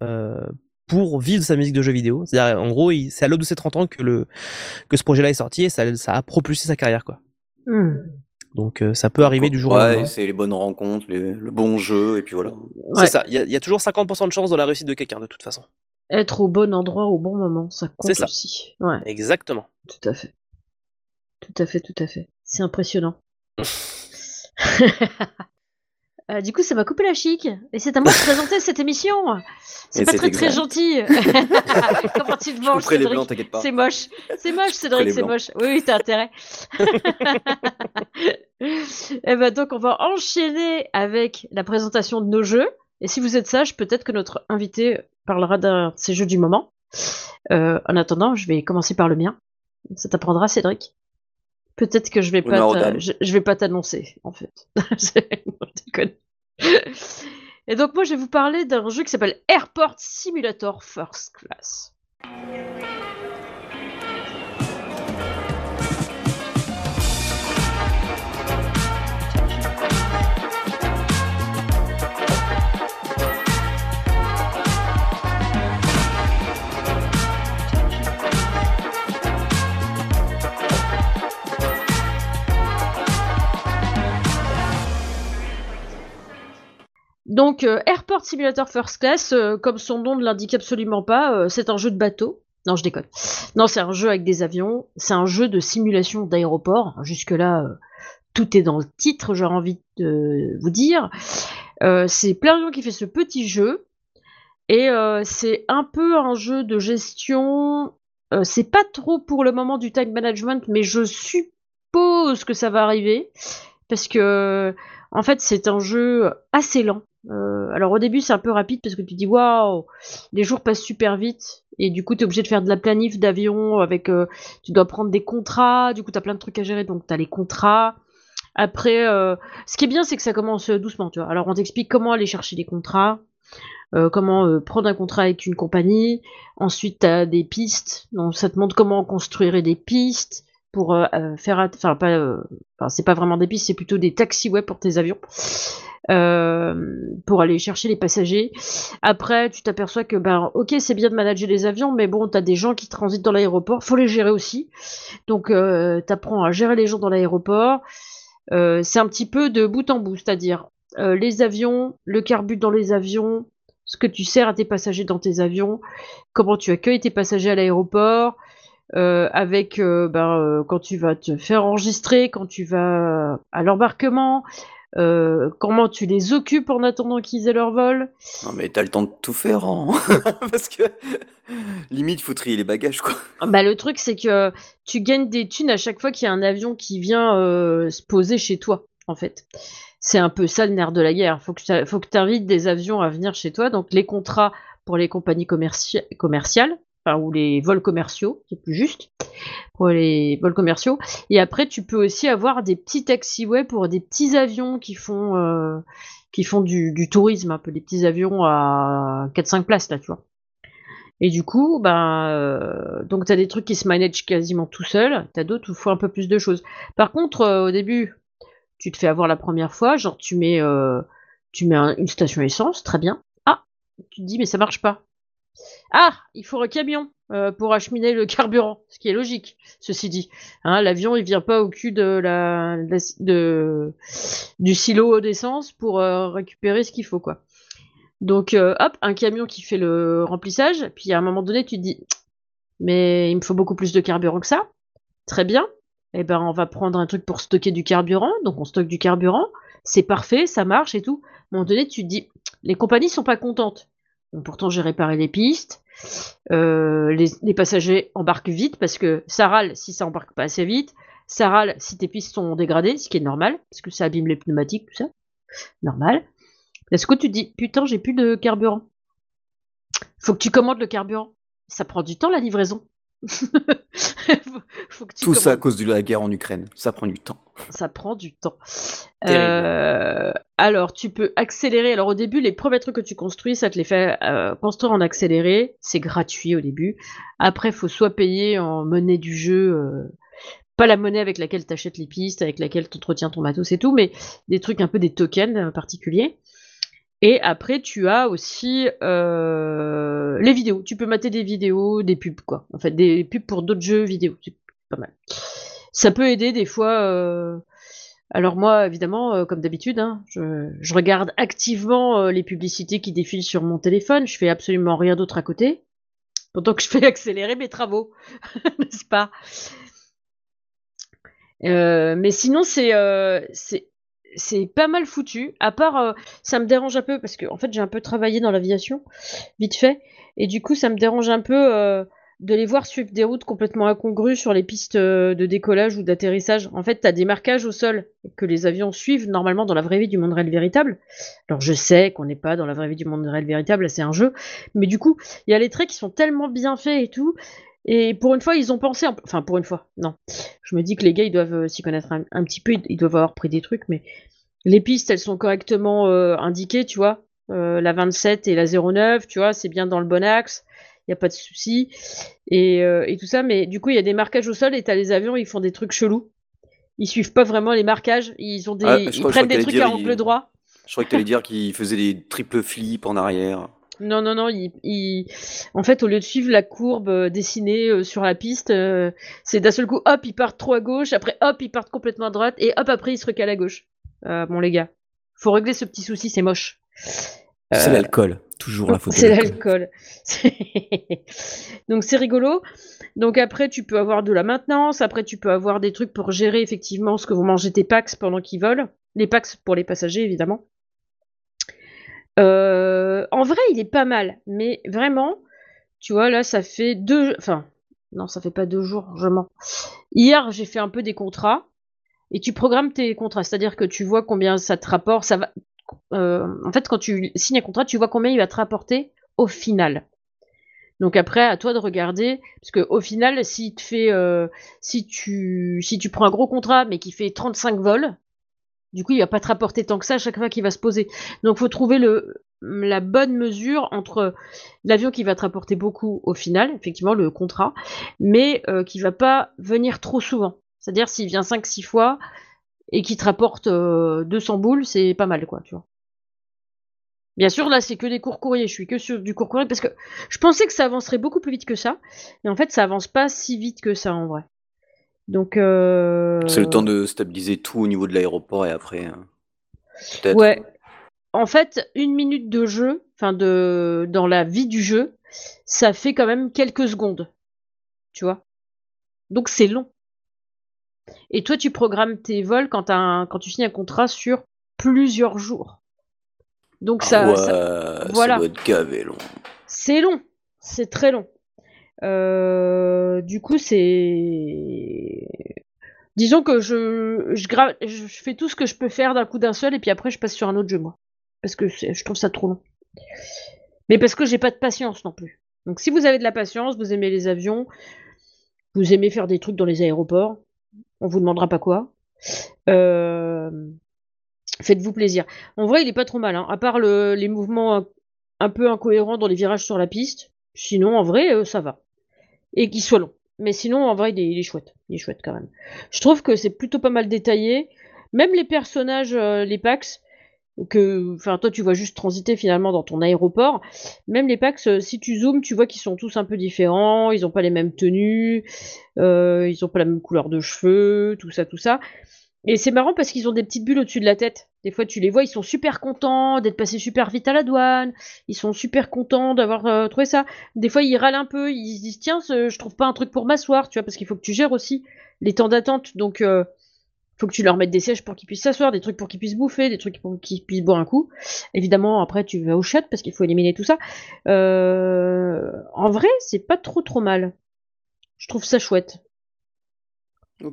euh, pour vivre de sa musique de jeux vidéo. C'est-à-dire, en gros, c'est à l'aube de ses 30 ans que, le, que ce projet-là est sorti et ça, ça a propulsé sa carrière. quoi. Hmm. Donc euh, ça peut arriver du jour au Ouais, lendemain. c'est les bonnes rencontres, les- le bon jeu, et puis voilà. Ouais. C'est ça, il y, a- il y a toujours 50% de chance dans la réussite de quelqu'un, de toute façon. Être au bon endroit au bon moment, ça compte ça. aussi. Ouais, Exactement. tout à fait. Tout à fait, tout à fait. C'est impressionnant. Euh, du coup, ça m'a coupé la chic. Et c'est à moi de présenter cette émission. C'est pas très très gentil. Comment tu te manges, Cédric. C'est moche. C'est moche, Cédric, c'est moche. Oui, oui, t'as intérêt. Et ben donc, on va enchaîner avec la présentation de nos jeux. Et si vous êtes sage, peut-être que notre invité parlera d'un de ses jeux du moment. Euh, en attendant, je vais commencer par le mien. Ça t'apprendra, Cédric Peut-être que je vais pas, je, je vais pas t'annoncer, en fait. Non. Et donc moi, je vais vous parler d'un jeu qui s'appelle Airport Simulator First Class. Donc, euh, Airport Simulator First Class, euh, comme son nom ne l'indique absolument pas, euh, c'est un jeu de bateau. Non, je déconne. Non, c'est un jeu avec des avions. C'est un jeu de simulation d'aéroport. Jusque-là, tout est dans le titre, j'aurais envie de vous dire. C'est Plarion qui fait ce petit jeu. Et c'est un peu un jeu de gestion. C'est pas trop pour le moment du time management, mais je suppose que ça va arriver. Parce que, en fait, c'est un jeu assez lent. Euh, alors au début c'est un peu rapide parce que tu dis waouh les jours passent super vite. Et du coup tu es obligé de faire de la planif d'avion avec euh, tu dois prendre des contrats. Du coup tu plein de trucs à gérer. Donc tu as les contrats. Après euh, ce qui est bien c'est que ça commence doucement tu vois. Alors on t'explique comment aller chercher les contrats comment prendre un contrat avec une compagnie. Ensuite tu des pistes. Donc ça te montre comment construire des pistes pour euh, euh, faire enfin pas euh, c'est pas vraiment des pistes c'est plutôt des taxiways pour tes avions euh, pour aller chercher les passagers. Après, tu t'aperçois que, ben, ok, c'est bien de manager les avions, mais bon, t'as des gens qui transitent dans l'aéroport, faut les gérer aussi. Donc, euh, t'apprends à gérer les gens dans l'aéroport. C'est un petit peu de bout en bout, c'est-à-dire les avions, le carbu dans les avions, ce que tu sers à tes passagers dans tes avions, comment tu accueilles tes passagers à l'aéroport, euh, avec euh, ben, euh, quand tu vas te faire enregistrer, quand tu vas à l'embarquement, comment tu les occupes en attendant qu'ils aient leur vol. Non, mais t'as le temps de tout faire, hein. Parce que limite, faut trier les bagages, quoi. Bah, le truc, c'est que tu gagnes des thunes à chaque fois qu'il y a un avion qui vient se poser chez toi, en fait. C'est un peu ça le nerf de la guerre. Faut que tu invites des avions à venir chez toi. Donc les contrats pour les compagnies commerci- commerciales, enfin, ou les vols commerciaux, c'est plus juste, pour les vols commerciaux. Et après, tu peux aussi avoir des petits taxiways pour des petits avions qui font, euh, qui font du, tourisme, un peu des petits avions à 4-5 places, là, tu vois. Et du coup, ben, euh, donc t'as des trucs qui se managent quasiment tout seul, t'as d'autres où il un peu plus de choses. Par contre, euh, au début, tu te fais avoir la première fois, genre tu mets, Tu mets une station essence, très bien. Ah, tu te dis, mais ça marche pas. Ah, il faut un camion euh, pour acheminer le carburant, ce qui est logique, ceci dit. Hein, l'avion, il vient pas au cul de la, du silo d'essence pour euh, récupérer ce qu'il faut, quoi. Donc, euh, hop, un camion qui fait le remplissage, puis à un moment donné, tu te dis, mais il me faut beaucoup plus de carburant que ça. Très bien. Eh ben, on va prendre un truc pour stocker du carburant, donc on stocke du carburant, c'est parfait, ça marche et tout. À un moment donné, tu te dis, les compagnies sont pas contentes pourtant, j'ai réparé les pistes. Euh, les, passagers embarquent vite parce que ça râle si ça embarque pas assez vite. Ça râle si tes pistes sont dégradées, ce qui est normal, parce que ça abîme les pneumatiques, tout ça. Normal. Est-ce que tu dis, putain, j'ai plus de carburant? Faut que tu commandes le carburant. Ça prend du temps la livraison. Tout ça à cause de la guerre en Ukraine. Ça prend du temps. Ça prend du temps. Euh, alors, tu peux accélérer. Alors, au début, les premiers trucs que tu construis, ça te les fait euh, construire en accéléré. C'est gratuit au début. Après, il faut soit payer en monnaie du jeu. Euh, pas la monnaie avec laquelle tu achètes les pistes, avec laquelle tu entretiens ton matos et tout, mais des trucs un peu des tokens particuliers. Et après, tu as aussi euh, les vidéos. Tu peux mater des vidéos, des pubs, quoi. En fait, des pubs pour d'autres jeux vidéo. C'est pas mal. Ça peut aider des fois. Euh, alors moi, évidemment, euh, comme d'habitude, hein, je, regarde activement les publicités qui défilent sur mon téléphone. Je fais absolument rien d'autre à côté. Pendant que je fais accélérer mes travaux. N'est-ce pas? Mais sinon, c'est c'est pas mal foutu. À part, euh, ça me dérange un peu parce que en fait j'ai un peu travaillé dans l'aviation, vite fait, et du coup ça me dérange un peu euh, de les voir suivre des routes complètement incongrues sur les pistes euh, de décollage ou d'atterrissage. En fait, t'as des marquages au sol que les avions suivent normalement dans la vraie vie du monde réel véritable. Alors je sais qu'on n'est pas dans la vraie vie du monde réel véritable, c'est un jeu, mais du coup il y a les traits qui sont tellement bien faits et tout et pour une fois, ils ont pensé, enfin pour une fois, non. Je me dis que les gars, ils doivent euh, s'y connaître un, petit peu, ils doivent avoir pris des trucs, mais les pistes, elles sont correctement euh, indiquées, tu vois. Euh, la 27 et la 09, tu vois, c'est bien dans le bon axe, il n'y a pas de souci. Et, et, tout ça, mais du coup, il y a des marquages au sol et t'as les avions, ils font des trucs chelous. Ils suivent pas vraiment les marquages, ils ont des, ah, ils prennent des trucs à angle droit. Je crois que tu allais dire qu'ils faisaient des triple flips en arrière. Non, non, non. Il, En fait, au lieu de suivre la courbe euh, dessinée euh, sur la piste, euh, c'est d'un seul coup, hop, ils partent trop à gauche, après, hop, ils partent complètement à droite, et hop, après, ils se recalent à gauche. bon, les gars, faut régler ce petit souci, c'est moche. C'est l'alcool, toujours la faute. C'est l'alcool. Donc c'est rigolo. Donc après tu peux avoir de la maintenance, après tu peux avoir des trucs pour gérer effectivement ce que vous mangez tes packs pendant qu'ils volent. Les packs pour les passagers évidemment. Euh, en vrai, il est pas mal, mais vraiment, tu vois, là, ça fait deux, enfin, non, ça fait pas deux jours, je mens. Hier, j'ai fait un peu des contrats, et tu programmes tes contrats, c'est-à-dire que tu vois combien ça te rapporte, ça va, euh, en fait, quand tu signes un contrat, tu vois combien il va te rapporter au final. Donc après, à toi de regarder, parce que au final, euh, si, tu, si tu prends un gros contrat, mais qui fait 35 vols, du coup, il va pas te rapporter tant que ça à chaque fois qu'il va se poser. Donc, faut trouver la bonne mesure entre l'avion qui va te rapporter beaucoup au final, effectivement, le contrat, mais euh, qui va pas venir trop souvent. C'est-à-dire, s'il vient 5-6 fois et qu'il te rapporte 200 euh, boules, c'est pas mal, quoi, tu vois. Bien sûr, là, c'est que des cours courriers. Je suis que sur du cours courrier parce que je pensais que ça avancerait beaucoup plus vite que ça. Et en fait, ça avance pas si vite que ça, en vrai. Donc. Euh, c'est le temps de stabiliser tout au niveau de l'aéroport et après. Hein. Ouais. En fait, une minute de jeu, enfin de dans la vie du jeu, ça fait quand même quelques secondes. Tu vois? Donc c'est long. Et toi, tu programmes tes vols quand, quand tu signes un contrat sur plusieurs jours. Donc ça, ah voilà. long. C'est long, c'est très long. Euh, du coup, c'est. Disons que je, je, fais tout ce que je peux faire d'un coup d'un seul et puis après je passe sur un autre jeu, moi. Parce que je trouve ça trop long. Mais parce que j'ai pas de patience non plus. Donc si vous avez de la patience, vous aimez les avions, vous aimez faire des trucs dans les aéroports, on vous demandera pas quoi. Euh, faites-vous plaisir. En vrai, il est pas trop mal, hein. à part les mouvements un, peu incohérents dans les virages sur la piste. Sinon, en vrai, euh, ça va et qu'il soit long. Mais sinon, en vrai, il est, chouette. Il est chouette quand même. Je trouve que c'est plutôt pas mal détaillé. Même les personnages, euh, les Pax, que, enfin, toi, tu vois juste transiter finalement dans ton aéroport. Même les packs, euh, si tu zoomes, tu vois qu'ils sont tous un peu différents. Ils ont pas les mêmes tenues, euh, ils ont pas la même couleur de cheveux, tout ça, tout ça. Et c'est marrant parce qu'ils ont des petites bulles au-dessus de la tête. Des fois, tu les vois, ils sont super contents d'être passés super vite à la douane. Ils sont super contents d'avoir euh, trouvé ça. Des fois, ils râlent un peu. Ils se disent tiens, je trouve pas un truc pour m'asseoir, tu vois, parce qu'il faut que tu gères aussi les temps d'attente. Donc, euh, faut que tu leur mettes des sièges pour qu'ils puissent s'asseoir, des trucs pour qu'ils puissent bouffer, des trucs pour qu'ils puissent boire un coup. Évidemment, après, tu vas au chat parce qu'il faut éliminer tout ça. Euh, en vrai, c'est pas trop trop mal. Je trouve ça chouette.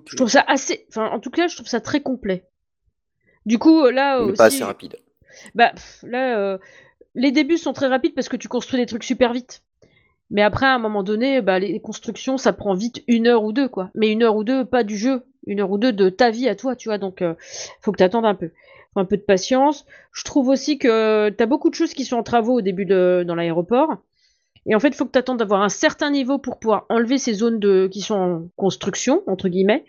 Je trouve ça assez. Enfin, en tout cas, je trouve ça très complet. Du coup, là. Mais pas assez rapide. Bah, là, euh, les débuts sont très rapides parce que tu construis des trucs super vite. Mais après, à un moment donné, bah, les constructions, ça prend vite une heure ou deux, quoi. Mais une heure ou deux, pas du jeu. Une heure ou deux de ta vie à toi, tu vois. Donc, euh, faut que tu attendes un peu. Faut un peu de patience. Je trouve aussi que tu as beaucoup de choses qui sont en travaux au début de, dans l'aéroport. Et en fait, il faut que tu attendes d'avoir un certain niveau pour pouvoir enlever ces zones de, qui sont en construction, entre guillemets.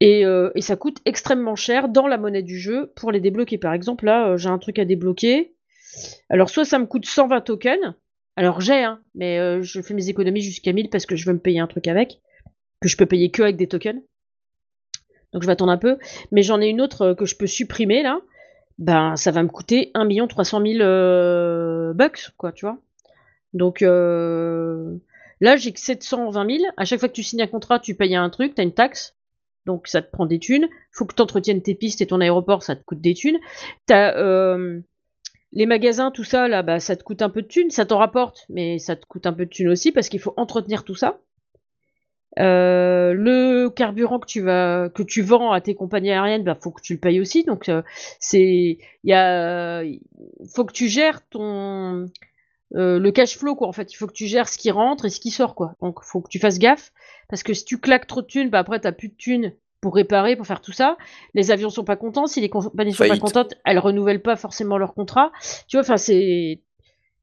Et, euh, ça coûte extrêmement cher dans la monnaie du jeu pour les débloquer. Par exemple, là, euh, j'ai un truc à débloquer. Alors, soit ça me coûte 120 tokens. Alors, j'ai, hein, mais euh, je fais mes économies jusqu'à 1000 parce que je veux me payer un truc avec. Que je peux payer que avec des tokens. Donc, je vais attendre un peu. Mais j'en ai une autre que je peux supprimer, là. Ben, ça va me coûter 1 300 000 bucks, quoi, tu vois. Donc euh, là, j'ai que 720 000. À chaque fois que tu signes un contrat, tu payes un truc, tu as une taxe. Donc ça te prend des thunes. faut que tu entretiennes tes pistes et ton aéroport, ça te coûte des thunes. T'as euh, les magasins, tout ça, là, bah, ça te coûte un peu de thunes. Ça t'en rapporte, mais ça te coûte un peu de thunes aussi parce qu'il faut entretenir tout ça. Euh, le carburant que tu vas que tu vends à tes compagnies aériennes, bah faut que tu le payes aussi. Donc c'est il y a faut que tu gères ton euh, le cash flow quoi en fait. Il faut que tu gères ce qui rentre et ce qui sort quoi. Donc faut que tu fasses gaffe parce que si tu claques trop de thunes bah après t'as plus de thunes pour réparer pour faire tout ça. Les avions sont pas contents. Si les compagnies sont pas contentes elles renouvellent pas forcément leur contrat. Tu vois enfin c'est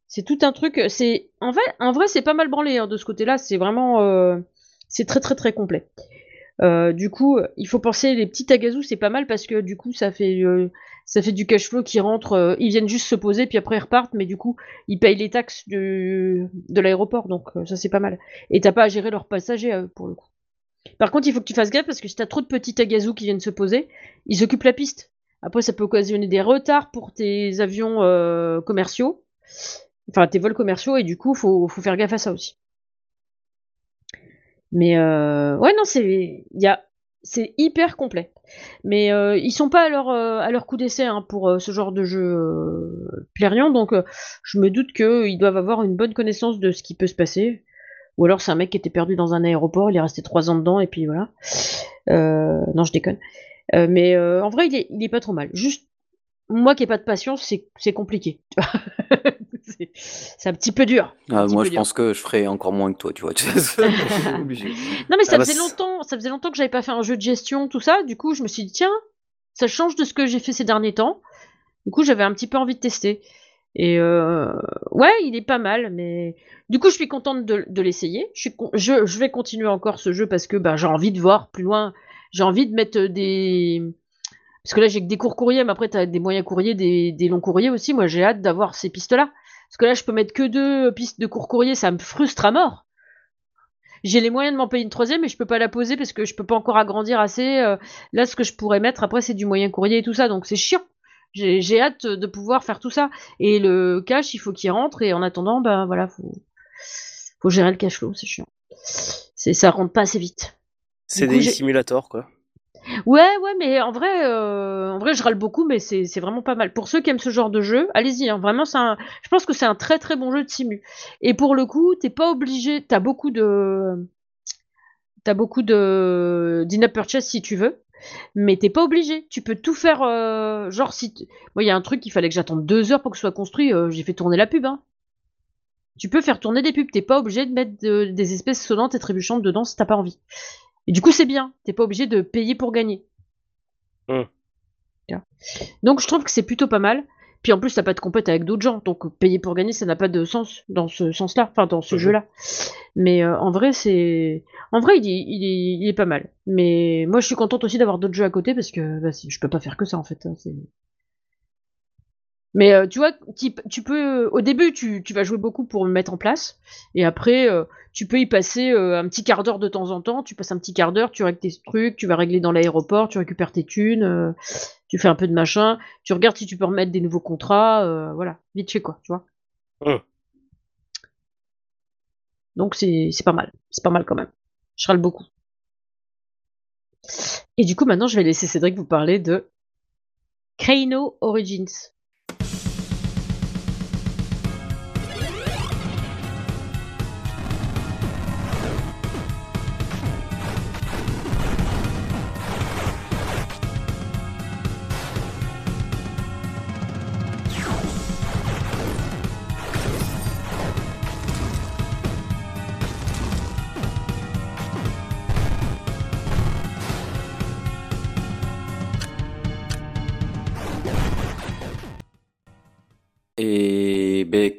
c'est tout un truc. C'est en vrai en vrai c'est pas mal branlé hein, de ce côté là c'est vraiment euh, c'est très très très complet euh, du coup, il faut penser les petits tagazous, c'est pas mal parce que du coup, ça fait euh, ça fait du cash flow qui rentre. Euh, ils viennent juste se poser puis après ils repartent, mais du coup, ils payent les taxes de l'aéroport, donc ça c'est pas mal. Et t'as pas à gérer leurs passagers pour le coup. Par contre, il faut que tu fasses gaffe parce que si t'as trop de petits tagazous qui viennent se poser, ils occupent la piste. Après, ça peut occasionner des retards pour tes avions commerciaux, enfin tes vols commerciaux, et du coup, faut, faut faire gaffe à ça aussi. Mais euh, ouais, non, c'est y a, c'est hyper complet. Mais euh, ils sont pas à leur, euh, coup d'essai hein, pour euh, ce genre de jeu Plérian, donc je me doute qu'ils doivent avoir une bonne connaissance de ce qui peut se passer. Ou alors c'est un mec qui était perdu dans un aéroport, il est resté trois ans dedans et puis voilà. non, je déconne. mais en vrai, il est, il est pas trop mal. Juste moi qui n'ai pas de patience, c'est compliqué. c'est un petit peu dur. Ah, moi, je pense que je ferais encore moins que toi, tu vois. non, mais ça ah, bah, faisait longtemps, ça faisait longtemps que j'avais pas fait un jeu de gestion, tout ça. Du coup, je me suis dit tiens, ça change de ce que j'ai fait ces derniers temps. Du coup, j'avais un petit peu envie de tester. Et euh, ouais, il est pas mal, mais du coup, je suis contente de, l'essayer. Je, je, vais continuer encore ce jeu parce que bah, j'ai envie de voir plus loin. J'ai envie de mettre des parce que là, j'ai que des courts courriers, mais après, tu as des moyens courriers, des, longs courriers aussi. Moi, j'ai hâte d'avoir ces pistes-là. Parce que là, je peux mettre que deux pistes de courts courriers, ça me frustre à mort. J'ai les moyens de m'en payer une troisième, mais je peux pas la poser parce que je peux pas encore agrandir assez. Euh, là, ce que je pourrais mettre, après, c'est du moyen courrier et tout ça, donc c'est chiant. J'ai hâte de pouvoir faire tout ça. Et le cash, il faut qu'il rentre, et en attendant, ben voilà, faut, faut gérer le cash flow, c'est chiant. Ça rentre pas assez vite. C'est des simulators, quoi. Ouais, ouais, mais en vrai, euh, en vrai, je râle beaucoup, mais c'est vraiment pas mal. Pour ceux qui aiment ce genre de jeu, allez-y. Hein, vraiment, je pense que c'est un très très bon jeu de simu. Et pour le coup, t'es pas obligé. T'as beaucoup de, t'as beaucoup de d'in purchase si tu veux, mais t'es pas obligé. Tu peux tout faire. Euh, genre si, moi, il y a un truc qu'il fallait que j'attende deux heures pour que ce soit construit. Euh, j'ai fait tourner la pub. Hein. Tu peux faire tourner des pubs. T'es pas obligé de mettre des espèces sonnantes et trébuchantes dedans si t'as pas envie. Et du coup, c'est bien. T'es pas obligé de payer pour gagner. Mmh. Donc, je trouve que c'est plutôt pas mal. Puis en plus, t'as pas de compète avec d'autres gens. Donc, payer pour gagner, ça n'a pas de sens dans ce sens-là. Enfin, dans ce mmh. jeu-là. Mais euh, en vrai, c'est. En vrai, il est, il, est, pas mal. Mais moi, je suis contente aussi d'avoir d'autres jeux à côté parce que bah, je peux pas faire que ça en fait. Mais euh, tu vois, tu, tu peux, au début, tu, tu, vas jouer beaucoup pour me mettre en place, et après, euh, tu peux y passer euh, un petit quart d'heure de temps en temps. Tu passes un petit quart d'heure, tu règles tes trucs, tu vas régler dans l'aéroport, tu récupères tes thunes, tu fais un peu de machin, tu regardes si tu peux remettre des nouveaux contrats, voilà, vite fait quoi, tu vois. Mmh. Donc c'est pas mal, c'est pas mal quand même. Je râle beaucoup. Et du coup, maintenant, je vais laisser Cédric vous parler de Crano Origins. Et ben,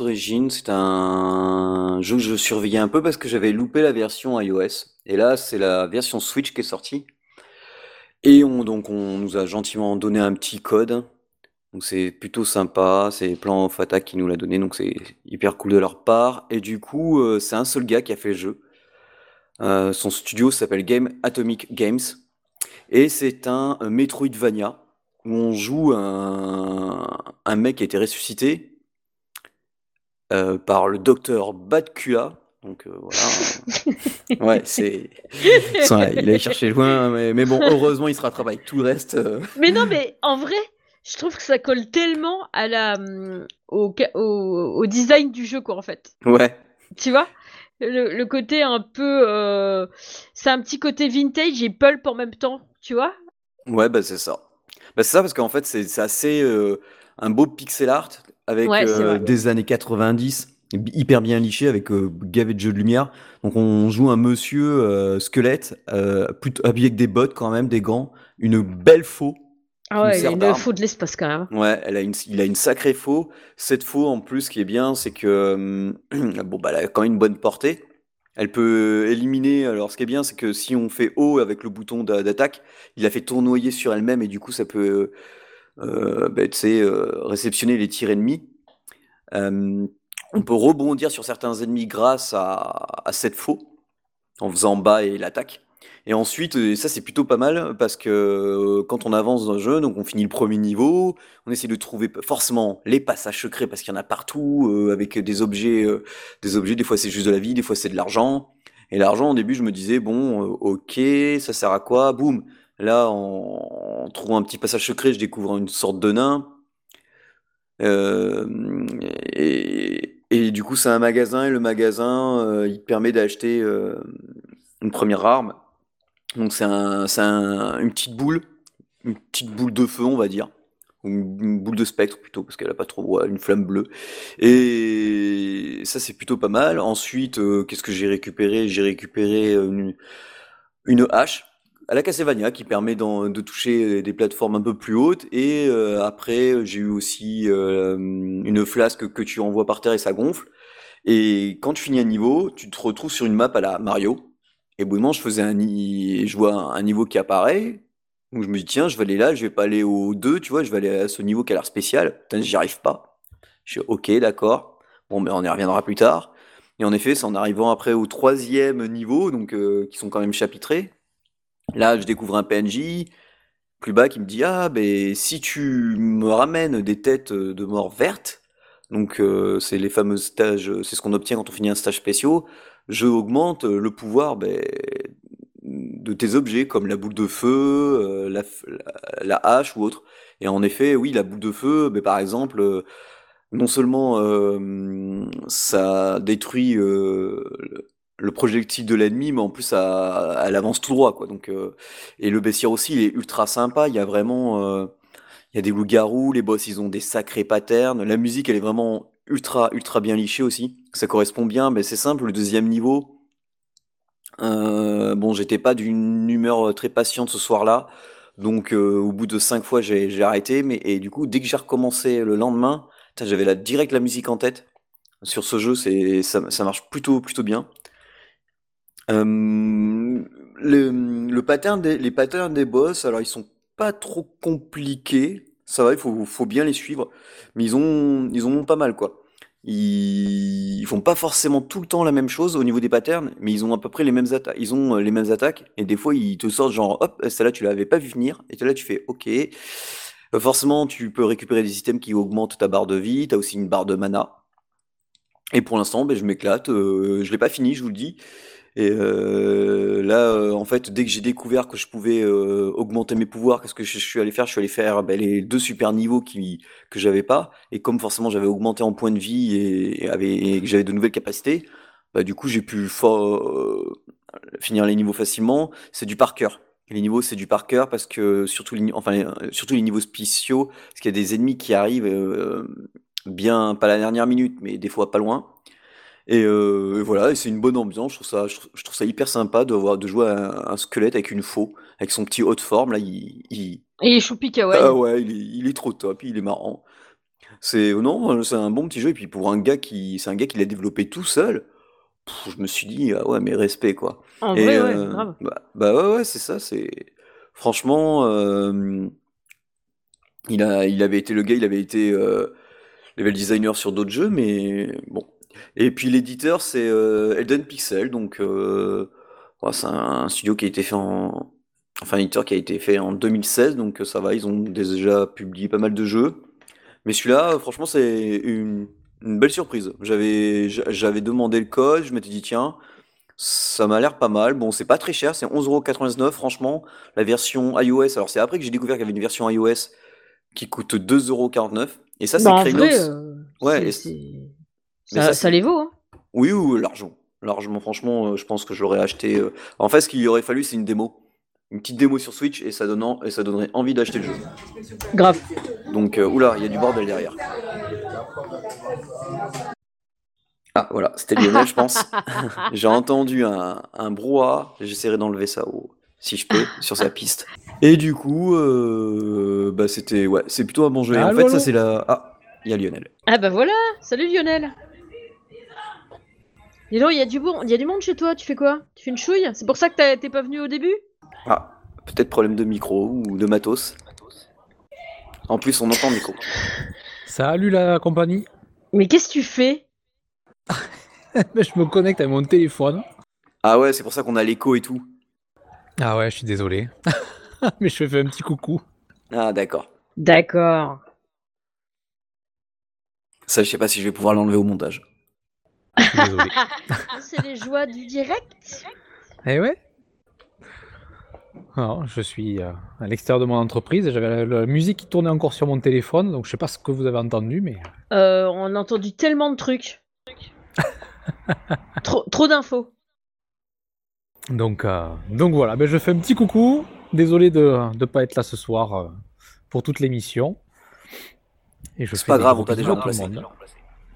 Origins, c'est un jeu que je surveillais un peu parce que j'avais loupé la version iOS. Et là, c'est la version Switch qui est sortie. Et on, donc, on nous a gentiment donné un petit code. Donc, c'est plutôt sympa. C'est Plan Fata qui nous l'a donné. Donc, c'est hyper cool de leur part. Et du coup, euh, c'est un seul gars qui a fait le jeu. Euh, son studio s'appelle Game Atomic Games. Et c'est un Metroidvania où on joue un, un mec qui a été ressuscité euh, par le docteur Batkula. Donc euh, voilà. ouais, c'est. il a cherché loin, mais, bon, heureusement, il se rattrape avec tout le reste. Euh. Mais non, mais en vrai, je trouve que ça colle tellement à la, hum, au, au, design du jeu, quoi, en fait. Ouais. Tu vois? Le, le, côté un peu. c'est un petit côté vintage et pulp en même temps, tu vois? Ouais, bah c'est ça. Bah, c'est ça, parce qu'en fait, c'est assez euh, un beau pixel art avec euh, des années 90, hyper bien liché, avec euh, gavé de jeux de lumière. Donc, on joue un monsieur squelette, plutôt habillé avec des bottes quand même, des gants, une belle faux. Ah ouais, il a une faux de l'espace quand même. Ouais, elle a une, il a une sacrée faux. Cette faux, en plus, qui est bien, c'est que bon, bah, elle a quand même une bonne portée. Elle peut éliminer. Alors, ce qui est bien, c'est que si on fait haut avec le bouton d'attaque, il la fait tournoyer sur elle-même et du coup, ça peut euh, bah, euh, réceptionner les tirs ennemis. On peut rebondir sur certains ennemis grâce à cette faux en faisant bas et l'attaque. Et ensuite, ça c'est plutôt pas mal parce que euh, quand on avance dans le jeu, donc on finit le premier niveau, on essaie de trouver forcément les passages secrets parce qu'il y en a partout euh, avec des objets, euh, des objets. Des fois c'est juste de la vie, des fois c'est de l'argent. Et l'argent, au début, je me disais bon, ok, ça sert à quoi? Boum. Là, en, en, trouvant un petit passage secret, je découvre une sorte de nain. et, et du coup, c'est un magasin et le magasin, il permet d'acheter une première arme donc c'est un, un, une petite boule, une petite boule de feu, on va dire. Une, boule de spectre plutôt, parce qu'elle a pas trop une flamme bleue. Et ça c'est plutôt pas mal. Ensuite, euh, qu'est-ce que j'ai récupéré? J'ai récupéré une, une hache à la Castlevania qui permet de toucher des plateformes un peu plus hautes. Et euh, après, j'ai eu aussi euh, une flasque que tu envoies par terre et ça gonfle. Et quand tu finis un niveau, tu te retrouves sur une map à la Mario et au bout moment, je faisais un, je vois un niveau qui apparaît. Donc je me dis, tiens, je vais aller là, je vais pas aller au 2, tu vois, je vais aller à ce niveau qui a l'air spécial. Putain, j'y arrive pas. Je suis ok, d'accord. Bon, mais on y reviendra plus tard. Et en effet, c'est en arrivant après au troisième niveau, donc euh, qui sont quand même chapitrés. Là, je découvre un PNJ plus bas qui me dit ah ben si tu me ramènes des têtes de mort vertes, donc euh, c'est les fameux stages, c'est ce qu'on obtient quand on finit un stage spécial je augmente le pouvoir ben, de tes objets, comme la boule de feu, euh, la, hache ou autre. Et en effet, oui, la boule de feu, ben, par exemple, euh, non seulement euh, ça détruit le projectile de l'ennemi, mais en plus ça, elle avance tout droit, quoi. Donc, et le baissière aussi, il est ultra sympa. Il y a vraiment, y a des loups-garous, les boss, ils ont des sacrés patterns. La musique, elle est vraiment ultra, ultra bien liché aussi. Ça correspond bien, mais c'est simple. Le deuxième niveau, euh, bon, j'étais pas d'une humeur très patiente ce soir-là. Donc, euh, au bout de cinq fois, j'ai arrêté. Mais, et du coup, dès que j'ai recommencé le lendemain, j'avais direct la musique en tête. Sur ce jeu, ça, marche plutôt, plutôt bien. Euh, le, le pattern des, les patterns des boss, alors ils sont pas trop compliqués. Ça va, il faut, bien les suivre. Mais ils ont, pas mal, quoi. Ils, ils font pas forcément tout le temps la même chose au niveau des patterns, mais ils ont à peu près les mêmes euh, attaques, et des fois, ils te sortent genre, hop, celle-là, tu l'avais pas vu venir, et là, tu fais, ok. Euh, Forcément, tu peux récupérer des items qui augmentent ta barre de vie, tu as aussi une barre de mana. Et pour l'instant, ben, je m'éclate. euh, je l'ai pas fini, je vous le dis. Et euh, là, euh, en fait, dès que j'ai découvert que je pouvais euh, augmenter mes pouvoirs, qu'est-ce que je, suis allé faire? Je suis allé faire ben, les deux super niveaux qui, que j'avais pas. Et comme forcément j'avais augmenté en points de vie et, que j'avais de nouvelles capacités, bah, du coup j'ai pu finir les niveaux facilement. C'est du par cœur. Les niveaux, c'est du par cœur parce que surtout les, niveaux spéciaux, parce qu'il y a des ennemis qui arrivent bien, pas la dernière minute, mais des fois pas loin. Et, euh, et voilà, et c'est une bonne ambiance. Je trouve ça, je trouve, je trouve ça hyper sympa de, voir, de jouer à un, un squelette avec une faux, avec son petit haut de forme. Là, il, il- Et les choupi kawaii. ah ouais, il est, il est trop top, il est marrant. C'est non, c'est un bon petit jeu. Et puis pour un gars qui, c'est un gars qui l'a développé tout seul. pff, je me suis dit ah ouais, mais respect quoi. En Et vrai, ouais, euh, grave. bah, bah ouais, ouais, c'est ça. C'est franchement, euh, il a, il avait été le gars, il avait été euh, level designer sur d'autres jeux, mais bon. Et puis l'éditeur, c'est euh, Elden Pixel, donc euh, c'est un studio qui a été fait en, enfin un éditeur qui a été fait en 2016, donc euh, ça va, ils ont déjà publié pas mal de jeux. Mais celui-là, franchement, c'est une, une belle surprise. J'avais, j'a- j'avais demandé le code, je m'étais dit tiens, ça m'a l'air pas mal. Bon, c'est pas très cher, c'est 11,99€. Franchement, la version iOS, alors c'est après que j'ai découvert qu'il y avait une version iOS qui coûte 2,49€. Et ça, c'est Bah, euh, Ouais, c'est- mais ça, ça, ça c'est- les vaut. Hein. Oui, oui, largement. Largement, franchement, euh, je pense que je l'aurais acheté. euh. En fait, ce qu'il aurait fallu, c'est une démo. Une petite démo sur Switch et ça, donnant, et ça donnerait envie d'acheter le jeu. Grave. Donc, euh, oula, il y a du bordel derrière. Ah, voilà, c'était Lionel, je pense. J'ai entendu un, un brouhaha, j'essaierai d'enlever ça au- si je peux, sur sa piste. Et du coup, euh, bah, c'était, ouais, c'est plutôt bon jeu. Et en fait, ça, c'est la. Ah, il y a Lionel. Ah bah voilà, salut Lionel. Dis donc, il y a du bon, il y a du monde chez toi. Tu fais quoi? Tu fais une chouille? C'est pour ça que t'as- t'es pas venu au début? Ah, peut-être problème de micro ou de matos. En plus, on entend le micro. Salut la compagnie. Mais qu'est-ce que tu fais? Je me connecte à mon téléphone. Ah ouais, c'est pour ça qu'on a l'écho et tout. Ah ouais, je suis désolé. Mais je fais un petit coucou. Ah, d'accord. D'accord. Ça, je sais pas si je vais pouvoir l'enlever au montage. C'est les joies du direct. Eh ouais Alors, je suis euh, à l'extérieur de mon entreprise et j'avais la, la musique qui tournait encore sur mon téléphone, donc je sais pas ce que vous avez entendu, mais Euh, on a entendu tellement de trucs. trop trop d'infos. donc euh, donc voilà. Ben, je fais un petit coucou. Désolé de ne pas être là ce soir euh, pour toute l'émission. Et je C'est pas grave, on t'a déjà à tout le remplacé.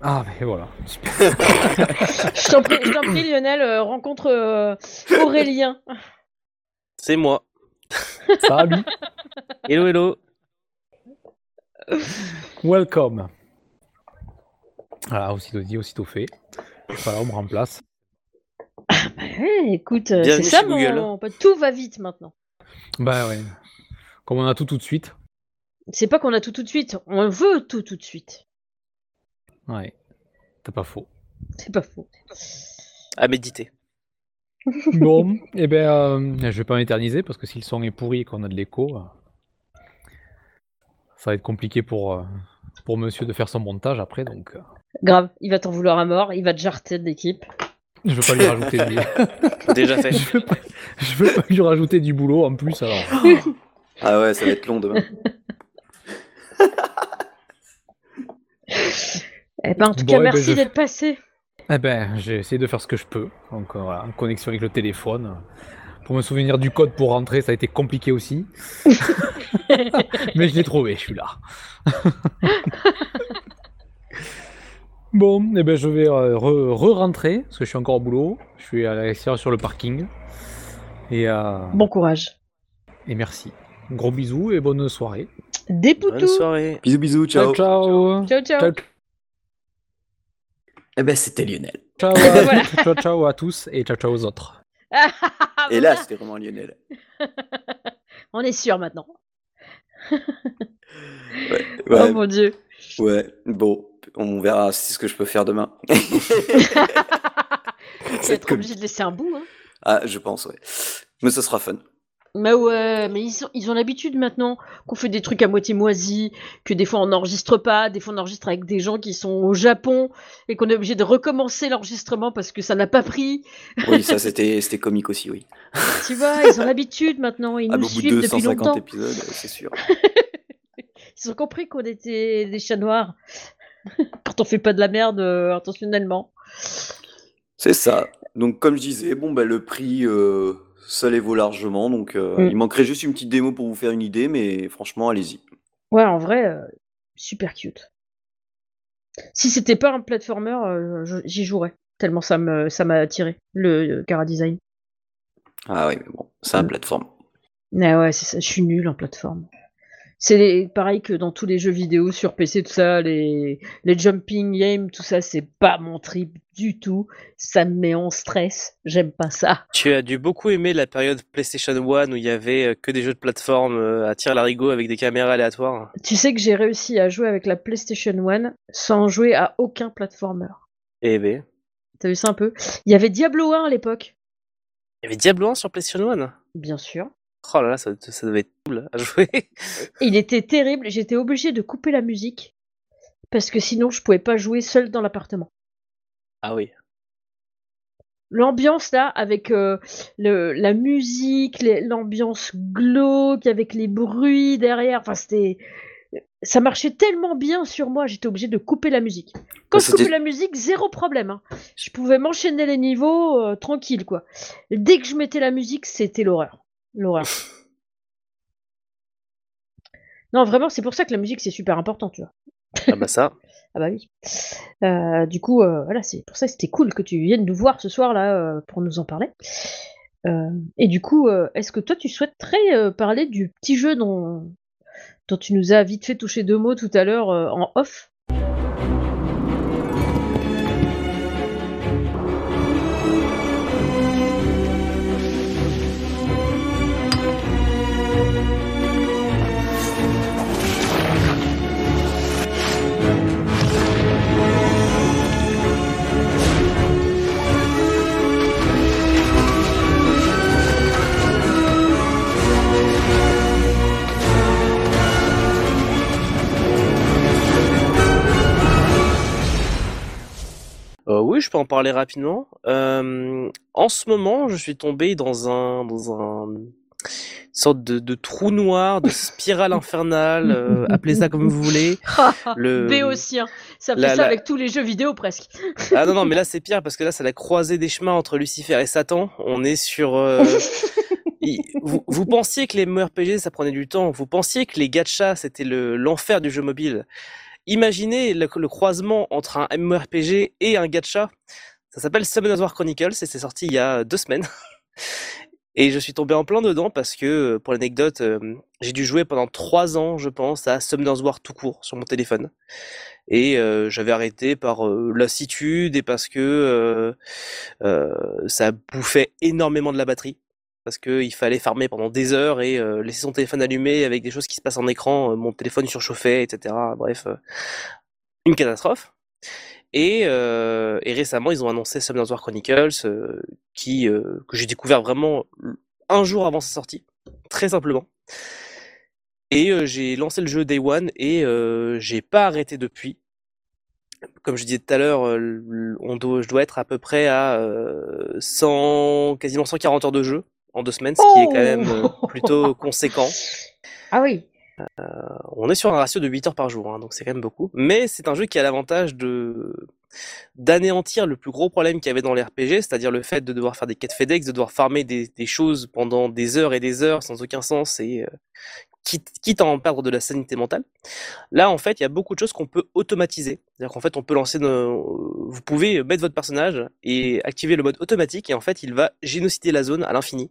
Ah ben voilà. Je t'en prie, Lionel, euh, rencontre euh, Aurélien. C'est moi. Salut. Hello, hello. Welcome. Voilà, aussitôt dit, aussitôt fait. Voilà, on me remplace. Ouais, écoute, euh, c'est ça mon pote. Tout va vite maintenant. Bah ouais. Comme on a tout tout de suite. C'est pas qu'on a tout tout de suite, on veut tout tout de suite. Ouais. T'as pas faux. C'est pas faux. À méditer. Bon, et ben, euh, je vais pas m'éterniser parce que si le son est pourri et qu'on a de l'écho, euh, ça va être compliqué pour, euh, pour monsieur de faire son montage après, donc euh, Grave, il va t'en vouloir à mort, il va te jarter de l'équipe. je veux pas lui rajouter du... Déjà fait. je, veux pas... je veux pas lui rajouter du boulot en plus alors. Ah ouais, ça va être long demain. Eh ben, en tout Bon, cas, eh ben, merci je- d'être passé. Eh ben, j'ai essayé de faire ce que je peux. Donc voilà, en connexion avec le téléphone. Pour me souvenir du code pour rentrer, ça a été compliqué aussi. Mais je l'ai trouvé, je suis là. bon, eh ben, je vais euh, re- re-rentrer, parce que je suis encore au boulot. Je suis à l'extérieur sur le parking. Et, euh, Bon courage. et merci. Gros bisous et bonne soirée. Des Bonne soirée. Bisous, bisous, ciao. Ciao, ciao. Ciao, ciao. Ciao, Eh ben, c'était Lionel. ciao, à, Voilà. ciao, ciao à tous et ciao, ciao aux autres. Et là, c'était vraiment Lionel. On est sûr maintenant. Ouais, Oh mon dieu. ouais. Bon, on verra si c'est ce que je peux faire demain. Tu vas être obligé de laisser un bout. Hein. Ah, je pense, ouais. Mais ce sera fun. Mais ouais, mais ils, ont- ils ont l'habitude maintenant qu'on fait des trucs à moitié moisis, que des fois on n'enregistre pas, des fois on enregistre avec des gens qui sont au Japon et qu'on est obligé de recommencer l'enregistrement parce que ça n'a pas pris. Oui, ça c'était comique aussi, oui. Tu vois, ils ont l'habitude maintenant, ils Ah, nous bout de suivent depuis 250 longtemps. épisodes, c'est sûr. Ils ont compris qu'on était des chats noirs quand on fait pas de la merde euh, intentionnellement. C'est ça. Donc, comme je disais, bon, bah, le prix, euh, ça les vaut largement. Donc, euh, Mm. il manquerait juste une petite démo pour vous faire une idée, mais franchement, allez-y. Ouais, en vrai, euh, super cute. Si c'était pas un platformer, euh, j'y jouerais. Tellement ça me ça m'a attiré, le, Cara Design. Ah oui, mais bon, c'est un Mm. plateforme. Mais ouais, c'est ça, je suis nulle en plateforme. C'est pareil que dans tous les jeux vidéo sur PC, tout ça, les, les jumping games, tout ça, c'est pas mon trip du tout. Ça me met en stress. J'aime pas ça. Tu as dû beaucoup aimer la période PlayStation 1 où il y avait euh, que des jeux de plateforme euh, à tir larigot avec des caméras aléatoires. Tu sais que j'ai réussi à jouer avec la PlayStation 1 sans jouer à aucun platformer. Eh ben, T'as vu ça un peu? Il y avait Diablo 1 à l'époque, il y avait Diablo 1 sur PlayStation 1. bien sûr. Oh là là, ça, ça devait être cool à jouer. Il était terrible. J'étais obligée de couper la musique parce que sinon je pouvais pas jouer seule dans l'appartement. Ah oui. L'ambiance là, avec euh, le, la musique, l'ambiance glauque, avec les bruits derrière, enfin c'était, ça marchait tellement bien sur moi, j'étais obligée de couper la musique. Quand Mais je coupais la musique, zéro problème. hein. Je pouvais m'enchaîner les niveaux euh, tranquille quoi. Dès que je mettais la musique, c'était l'horreur, l'horreur. Non, vraiment, c'est pour ça que la musique c'est super important, tu vois. Ah bah ça. Ah bah oui. Euh, du coup, euh, voilà, c'est pour ça que c'était cool que tu viennes nous voir ce soir là euh, pour nous en parler. Et du coup, est-ce que toi tu souhaiterais parler du petit jeu dont, dont tu nous as vite fait toucher deux mots tout à l'heure en off? Euh, oui, je peux en parler rapidement. Euh, en ce moment, je suis tombé dans un dans un une sorte de, de trou noir, de spirale infernale, euh, appelez ça comme vous voulez. Le- Béotien. Ça fait la- ça la- avec tous les jeux vidéo presque. Ah non non, mais là c'est pire parce que là c'est la croisée des chemins entre Lucifer et Satan. On est sur vous, vous pensiez que les MMORPG ça prenait du temps, vous pensiez que les gachas c'était le l'enfer du jeu mobile. Imaginez le, croisement entre un MMORPG et un gacha. Ça s'appelle Summoners War Chronicles et c'est sorti il y a deux semaines. Et je suis tombé en plein dedans parce que, pour l'anecdote, euh, j'ai dû jouer pendant trois ans, je pense, à Summoners War tout court sur mon téléphone. Et euh, j'avais arrêté par euh, lassitude et parce que ça bouffait énormément de la batterie. Parce qu'il fallait farmer pendant des heures et euh, laisser son téléphone allumé avec des choses qui se passent en écran, euh, mon téléphone surchauffait, etc. Bref, euh, une catastrophe. Et, euh, et récemment, ils ont annoncé Summoners War Chronicles, euh, qui euh, que j'ai découvert vraiment un jour avant sa sortie, très simplement. Et j'ai lancé le jeu Day One et j'ai pas arrêté depuis. Comme je disais tout à l'heure, on doit, je dois être à peu près à euh, 100, quasiment 140 heures de jeu en deux semaines, ce qui est quand même euh, plutôt conséquent. Ah oui. On est sur un ratio de 8 heures par jour, hein, donc c'est quand même beaucoup. Mais c'est un jeu qui a l'avantage de d'anéantir le plus gros problème qu'il y avait dans les RPG, c'est-à-dire le fait de devoir faire des quêtes FedEx, de devoir farmer des, des choses pendant des heures et des heures sans aucun sens et euh, quitte, quitte à en perdre de la sanité mentale. Là, en fait, il y a beaucoup de choses qu'on peut automatiser. C'est-à-dire qu'en fait, on peut lancer nos... Vous pouvez mettre votre personnage et activer le mode automatique et en fait, il va génocider la zone à l'infini.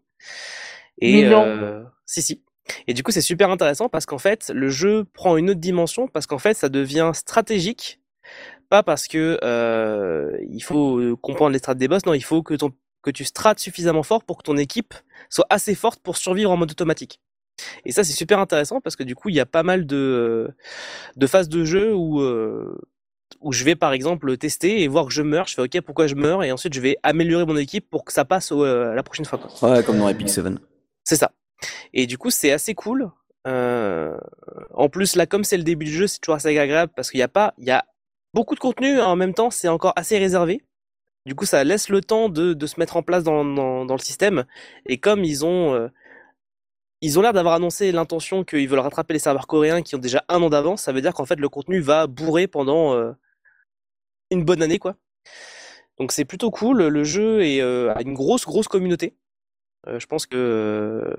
Et Mais non. euh, si si. Et du coup, c'est super intéressant parce qu'en fait, le jeu prend une autre dimension parce qu'en fait, ça devient stratégique. Pas parce que euh, il faut euh, comprendre les strates des boss, non, il faut que ton que tu strates suffisamment fort pour que ton équipe soit assez forte pour survivre en mode automatique. Et ça, c'est super intéressant parce que du coup, il y a pas mal de, de phases de jeu où, euh, où je vais par exemple tester et voir que je meurs. Je fais OK, pourquoi je meurs? Et ensuite, je vais améliorer mon équipe pour que ça passe au, euh, la prochaine fois. Quoi. Ouais, comme dans Epic 7. C'est ça. Et du coup, c'est assez cool. Euh, en plus, là, comme c'est le début du jeu, c'est toujours assez agréable parce qu'il n'y a pas, il y a beaucoup de contenu en même temps, c'est encore assez réservé. Du coup, ça laisse le temps de, de se mettre en place dans, dans, dans, le système. Et comme ils ont, euh, ils ont l'air d'avoir annoncé l'intention qu'ils veulent rattraper les serveurs coréens qui ont déjà un an d'avance, ça veut dire qu'en fait le contenu va bourrer pendant euh, une bonne année, quoi. Donc c'est plutôt cool. Le jeu euh, a une grosse, grosse communauté. je pense que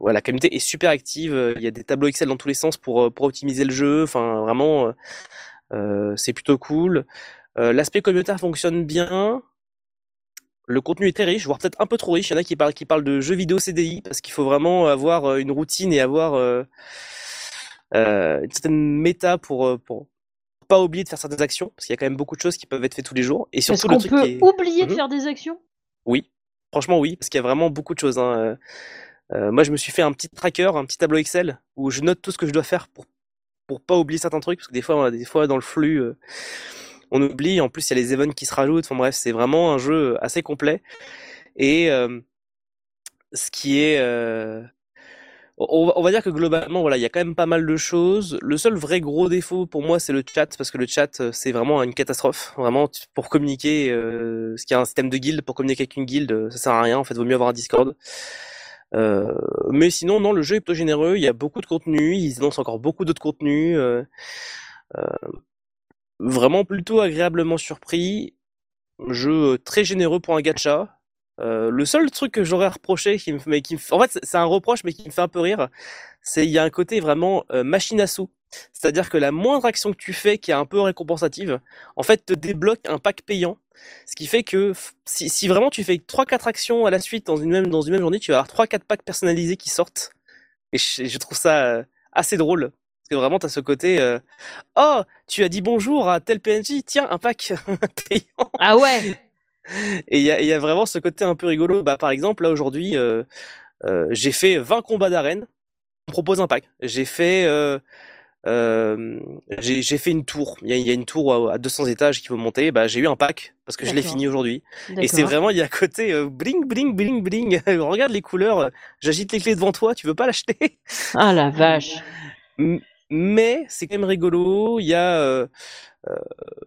la communauté est super active. Il y a des tableaux Excel dans tous les sens pour, optimiser le jeu. Enfin, vraiment, c'est plutôt cool. Euh, l'aspect communautaire fonctionne bien. Le contenu est très riche, voire peut-être un peu trop riche. Il y en a qui parlent, qui parlent de jeux vidéo CDI parce qu'il faut vraiment avoir euh, une routine et avoir euh, une certaine méta pour, pour pas oublier de faire certaines actions parce qu'il y a quand même beaucoup de choses qui peuvent être faites tous les jours. Et surtout, Est-ce qu'on peut oublier de mhm. faire des actions? Oui, franchement oui, parce qu'il y a vraiment beaucoup de choses. Hein. moi, je me suis fait un petit tracker, un petit tableau Excel où je note tout ce que je dois faire pour pour pas oublier certains trucs parce que des fois, des fois dans le flux on oublie. En plus, il y a les events qui se rajoutent. Enfin bref, c'est vraiment un jeu assez complet. Et euh, ce qui est, euh, on, va dire que globalement, voilà, il y a quand même pas mal de choses. Le seul vrai gros défaut pour moi, c'est le chat, parce que le chat, euh, c'est vraiment une catastrophe. Vraiment, pour communiquer, euh, ce qui est un système de guild, pour communiquer avec une guilde, ça sert à rien. En fait, vaut mieux avoir un Discord. Euh, mais sinon, non, le jeu est plutôt généreux. Il y a beaucoup de contenu. Ils annoncent encore beaucoup d'autres contenus. Euh, vraiment plutôt agréablement surpris. Jeu euh, très généreux pour un gacha. Euh, le seul truc que j'aurais reproché, qui me, mais qui en fait c'est un reproche mais qui me fait un peu rire, c'est il y a un côté vraiment euh, machine à sous. C'est-à-dire que la moindre action que tu fais qui est un peu récompensative, en fait te débloque un pack payant. Ce qui fait que si, si vraiment tu fais 3-4 actions à la suite dans une même, dans une même journée, tu vas avoir 3-4 packs personnalisés qui sortent. Et je, je trouve ça assez drôle. Parce que vraiment, tu as ce côté euh, Oh, tu as dit bonjour à tel PNJ, tiens, un pack payant. Ah ouais Et il y a, y a, vraiment ce côté un peu rigolo. Bah, par exemple, là aujourd'hui, euh, euh, j'ai fait 20 combats d'arène. On propose un pack. J'ai fait. J'ai fait une tour. Il y, a, y a une tour à, 200 étages qui faut monter. Bah, j'ai eu un pack parce que je l'ai fini aujourd'hui. Et c'est vraiment, il y a côté bling, bling, bling, bling. Regarde les couleurs. J'agite les clés devant toi. Tu veux pas l'acheter? Ah la vache mais c'est quand même rigolo. Il y a euh, euh,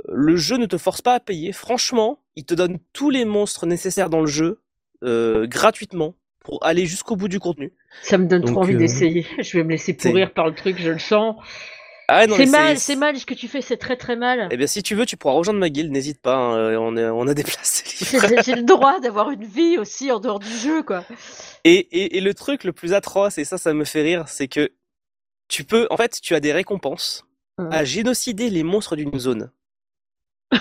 le jeu ne te force pas à payer. Franchement, il te donne tous les monstres nécessaires dans le jeu euh, gratuitement pour aller jusqu'au bout du contenu. Ça me donne trop envie d'essayer. Je vais me laisser pourrir par le truc, je le sens. Ah c'est mal, c'est mal ce que tu fais, c'est très très mal. Eh bien, si tu veux, tu pourras rejoindre ma guilde, n'hésite pas, hein, on, on a des places J'ai le droit d'avoir une vie aussi en dehors du jeu, quoi. Et, et, et, le truc le plus atroce, et ça, ça me fait rire, c'est que tu peux, en fait, tu as des récompenses mmh. à génocider les monstres d'une zone.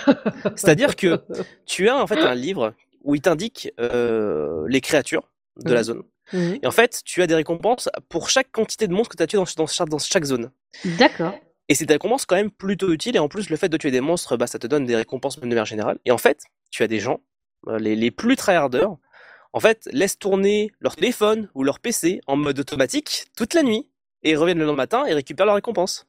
C'est-à-dire que tu as en fait un livre où il t'indique euh, les créatures de la mmh. zone. Mmh. Et en fait, tu as des récompenses pour chaque quantité de monstres que tu as tué dans, dans, dans chaque zone. D'accord. Et c'est des récompenses quand même plutôt utiles. Et en plus, le fait de tuer des monstres, bah, ça te donne des récompenses de manière générale. Et en fait, tu as des gens, euh, les, les plus tryharders, en fait, laissent tourner leur téléphone ou leur PC en mode automatique toute la nuit et reviennent le lendemain matin et récupèrent leur récompense.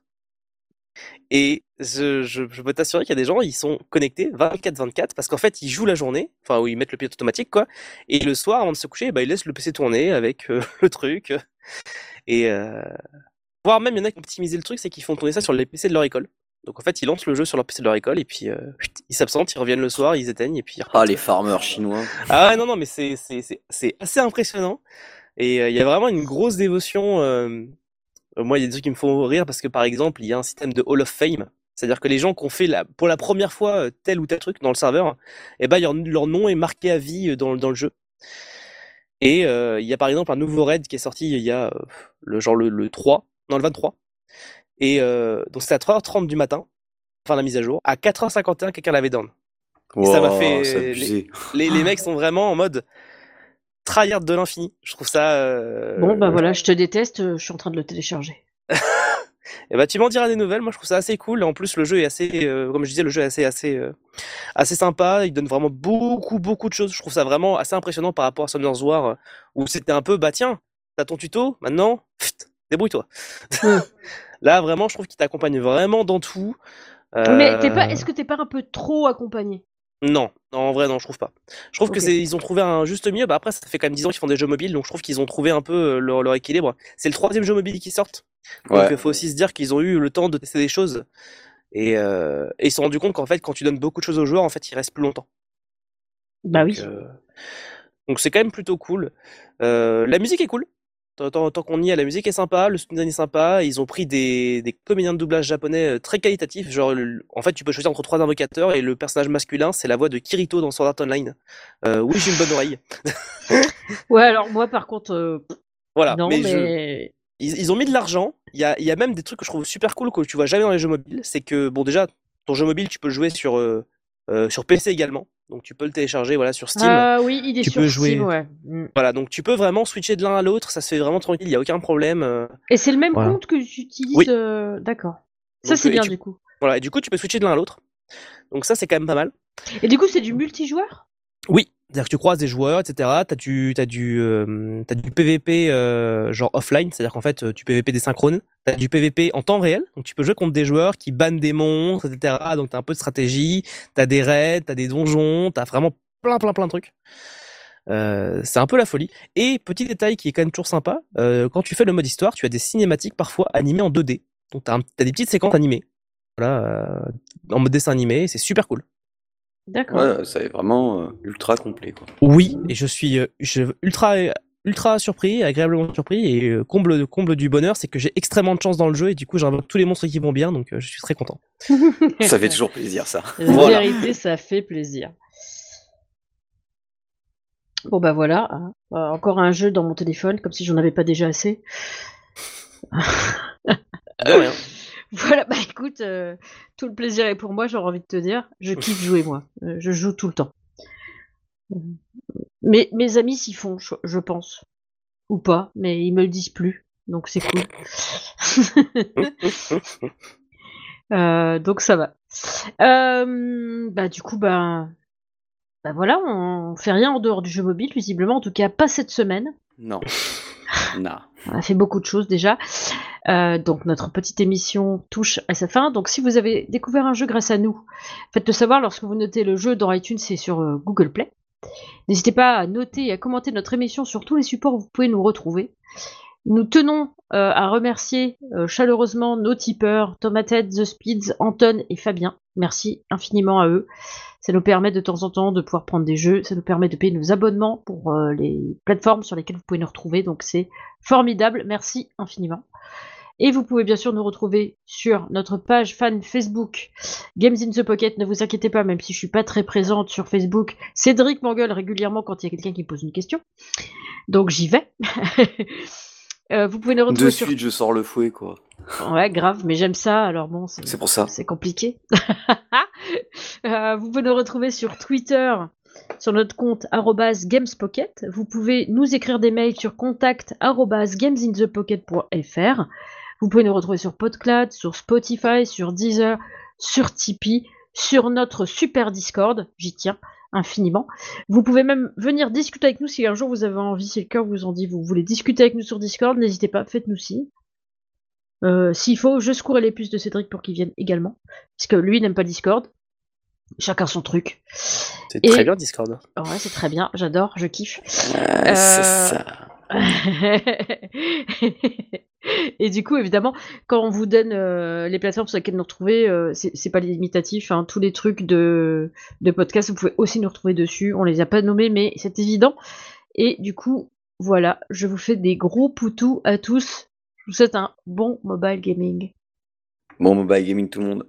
Et je, je, peux t'assurer qu'il y a des gens, ils sont connectés 24-24 parce qu'en fait, ils jouent la journée, enfin, où ils mettent le pilote automatique, quoi. Et le soir, avant de se coucher, bah, ils laissent le PC tourner avec euh, le truc. Et euh... voire même, il y en a qui ont optimisé le truc, c'est qu'ils font tourner ça sur les PC de leur école. Donc en fait, ils lancent le jeu sur leur PC de leur école et puis euh, ils s'absentent, ils reviennent le soir, ils éteignent et puis. Ah, les farmers chinois. Ah ouais, non, non, mais c'est assez impressionnant. Et il y a vraiment une grosse dévotion moi, il y a des trucs qui me font rire parce que par exemple, il y a un système de Hall of Fame. C'est-à-dire que les gens qui ont fait la, pour la première fois euh, tel ou tel truc dans le serveur, eh ben, leur, nom est marqué à vie euh, dans, dans le jeu. Et il y a par exemple un nouveau raid qui est sorti il y a le genre le, 3, non le 23. Et donc c'était à 3h30 du matin, enfin la mise à jour. À 4h51, quelqu'un l'avait down. et ça m'a fait. Les, les, les, mecs sont vraiment en mode tryhard de l'infini. Je trouve ça. Euh... Bon, bah voilà, je te déteste, je suis en train de le télécharger. Et bah tu m'en diras des nouvelles. Moi, je trouve ça assez cool. En plus, le jeu est assez, euh, comme je disais, le jeu est assez, assez, euh, assez sympa. Il donne vraiment beaucoup, beaucoup de choses. Je trouve ça vraiment assez impressionnant par rapport à Summer's War, où c'était un peu, bah tiens, t'as ton tuto, maintenant, débrouille-toi. Là, vraiment, je trouve qu'il t'accompagne vraiment dans tout. Mais pas, Euh, est-ce que t'es pas un peu trop accompagné? Non, non, en vrai, non, je trouve pas. Je trouve que Ok. c'est, ils ont trouvé un juste milieu. Bah après, ça fait quand même 10 ans qu'ils font des jeux mobiles, donc je trouve qu'ils ont trouvé un peu euh, leur, leur équilibre. C'est le troisième jeu mobile qui sortent. Donc il faut aussi se dire qu'ils ont eu le temps de tester des choses. Et, euh, et ils se sont rendus compte qu'en fait, quand tu donnes beaucoup de choses aux joueurs, en fait, ils restent plus longtemps. Bah Donc, oui. euh, donc c'est quand même plutôt cool. Euh, la musique est cool. Tant, tant- tant qu'on y est, la musique est sympa, le sound design est sympa. Ils ont pris des, des comédiens de doublage japonais euh, très qualitatifs. Genre, le- en fait, tu peux choisir entre trois invocateurs et le personnage masculin, c'est la voix de Kirito dans Sword Art Online. Euh, oui, j'ai une bonne oreille. Ouais, alors moi par contre, euh, Voilà. non, mais mais, je- ils, ils ont mis de l'argent. Il y a, y a même des trucs que je trouve super cool que tu vois jamais dans les jeux mobiles. C'est que, bon, déjà, ton jeu mobile, tu peux le jouer sur, euh, sur PC également. Donc, tu peux le télécharger voilà, sur Steam. Ah oui, il est Tu sur peux Steam, jouer- ouais. Mm. Voilà, donc tu peux vraiment switcher de l'un à l'autre, ça se fait vraiment tranquille, il n'y a aucun problème. euh, Et c'est le même Voilà. compte que tu utilises. Oui. euh, D'accord. Ça c'est bien tu- du coup. Voilà, et du coup tu peux switcher de l'un à l'autre. Donc ça c'est quand même pas mal. Et du coup c'est du multijoueur? Oui, c'est-à-dire que tu croises des joueurs, etc. T'as du, t'as du, euh, PVP euh, genre offline, c'est-à-dire qu'en fait euh, tu PVP des synchrones. T'as du PVP en temps réel, donc tu peux jouer contre des joueurs qui bannent des monstres, etc. Donc t'as un peu de stratégie, t'as des raids, t'as des donjons, t'as vraiment plein plein plein de trucs. C'est un peu la folie. Et petit détail qui est quand même toujours sympa, quand tu fais le mode histoire, tu as des cinématiques parfois animées en 2D. Donc t'as, t'as des petites séquences animées, voilà, en mode dessin animé, c'est super cool. D'accord. Ouais, c'est vraiment euh, ultra complet. Quoi. Oui, et je suis euh, je- ultra ultra surpris, agréablement surpris et euh, comble comble du bonheur, c'est que j'ai extrêmement de chance dans le jeu et du coup j'invoque tous les monstres qui vont bien, donc euh, je suis très content. Ça fait toujours plaisir, ça. La Voilà. vérité, ça fait plaisir. Bon bah voilà, hein. Euh, encore un jeu dans mon téléphone, comme si j'en avais pas déjà assez. De rien. Voilà, bah écoute, euh, tout le plaisir est pour moi, j'aurais envie de te dire. Je kiffe jouer moi, Euh, je joue tout le temps. Mais mes amis s'y font, je, je pense. Ou pas, mais ils me le disent plus, donc c'est cool. Euh, donc ça va. Bah du coup, bah, bah voilà, on fait rien en dehors du jeu mobile, visiblement, en tout cas pas cette semaine. Non. On a fait beaucoup de choses déjà. Euh, donc notre petite émission touche à sa fin. Donc si vous avez découvert un jeu grâce à nous, faites-le savoir lorsque vous notez le jeu dans iTunes et sur euh, Google Play. N'hésitez pas à noter et à commenter notre émission sur tous les supports où vous pouvez nous retrouver. Nous tenons euh, à remercier chaleureusement nos tipeurs, Tomated, The Speeds, Anton et Fabien. Merci infiniment à eux. Ça nous permet de temps en temps de pouvoir prendre des jeux, ça nous permet de payer nos abonnements pour euh, les plateformes sur lesquelles vous pouvez nous retrouver. Donc c'est formidable, merci infiniment. Et vous pouvez bien sûr nous retrouver sur notre page fan Facebook Games in the Pocket. Ne vous inquiétez pas, même si je suis pas très présente sur Facebook, Cédric m'engueule régulièrement quand il y a quelqu'un qui pose une question. Donc j'y vais. Euh, vous pouvez nous retrouver De sur suite, je sors le fouet, quoi. Ouais, grave, mais j'aime ça, alors bon, c'est pour ça. c'est compliqué. Euh, vous pouvez nous retrouver sur Twitter, sur notre compte gamespocket. Vous pouvez nous écrire des mails sur contact gamesinthepocket.fr. Vous pouvez nous retrouver sur PodCloud, sur Spotify, sur Deezer, sur Tipeee, sur notre super Discord, j'y tiens infiniment. Vous pouvez même venir discuter avec nous si un jour vous avez envie, si le cœur vous en dit, vous voulez discuter avec nous sur Discord, n'hésitez pas, faites-nous signe. Euh, S'il faut, je secouerai les puces de Cédric pour qu'il vienne également. Parce que lui n'aime pas Discord. Chacun son truc. C'est Et- très bien Discord. Ouais, c'est très bien, j'adore, je kiffe. Ah, c'est Euh, ça. Et du coup, évidemment, quand on vous donne euh, les plateformes sur lesquelles nous retrouver, euh, c'est pas limitatif. hein, tous les trucs de, de podcast, vous pouvez aussi nous retrouver dessus. On les a pas nommés, mais c'est évident. Et du coup, voilà, je vous fais des gros poutous à tous. Je vous souhaite un bon mobile gaming. Bon mobile gaming tout le monde.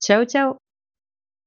Ciao, ciao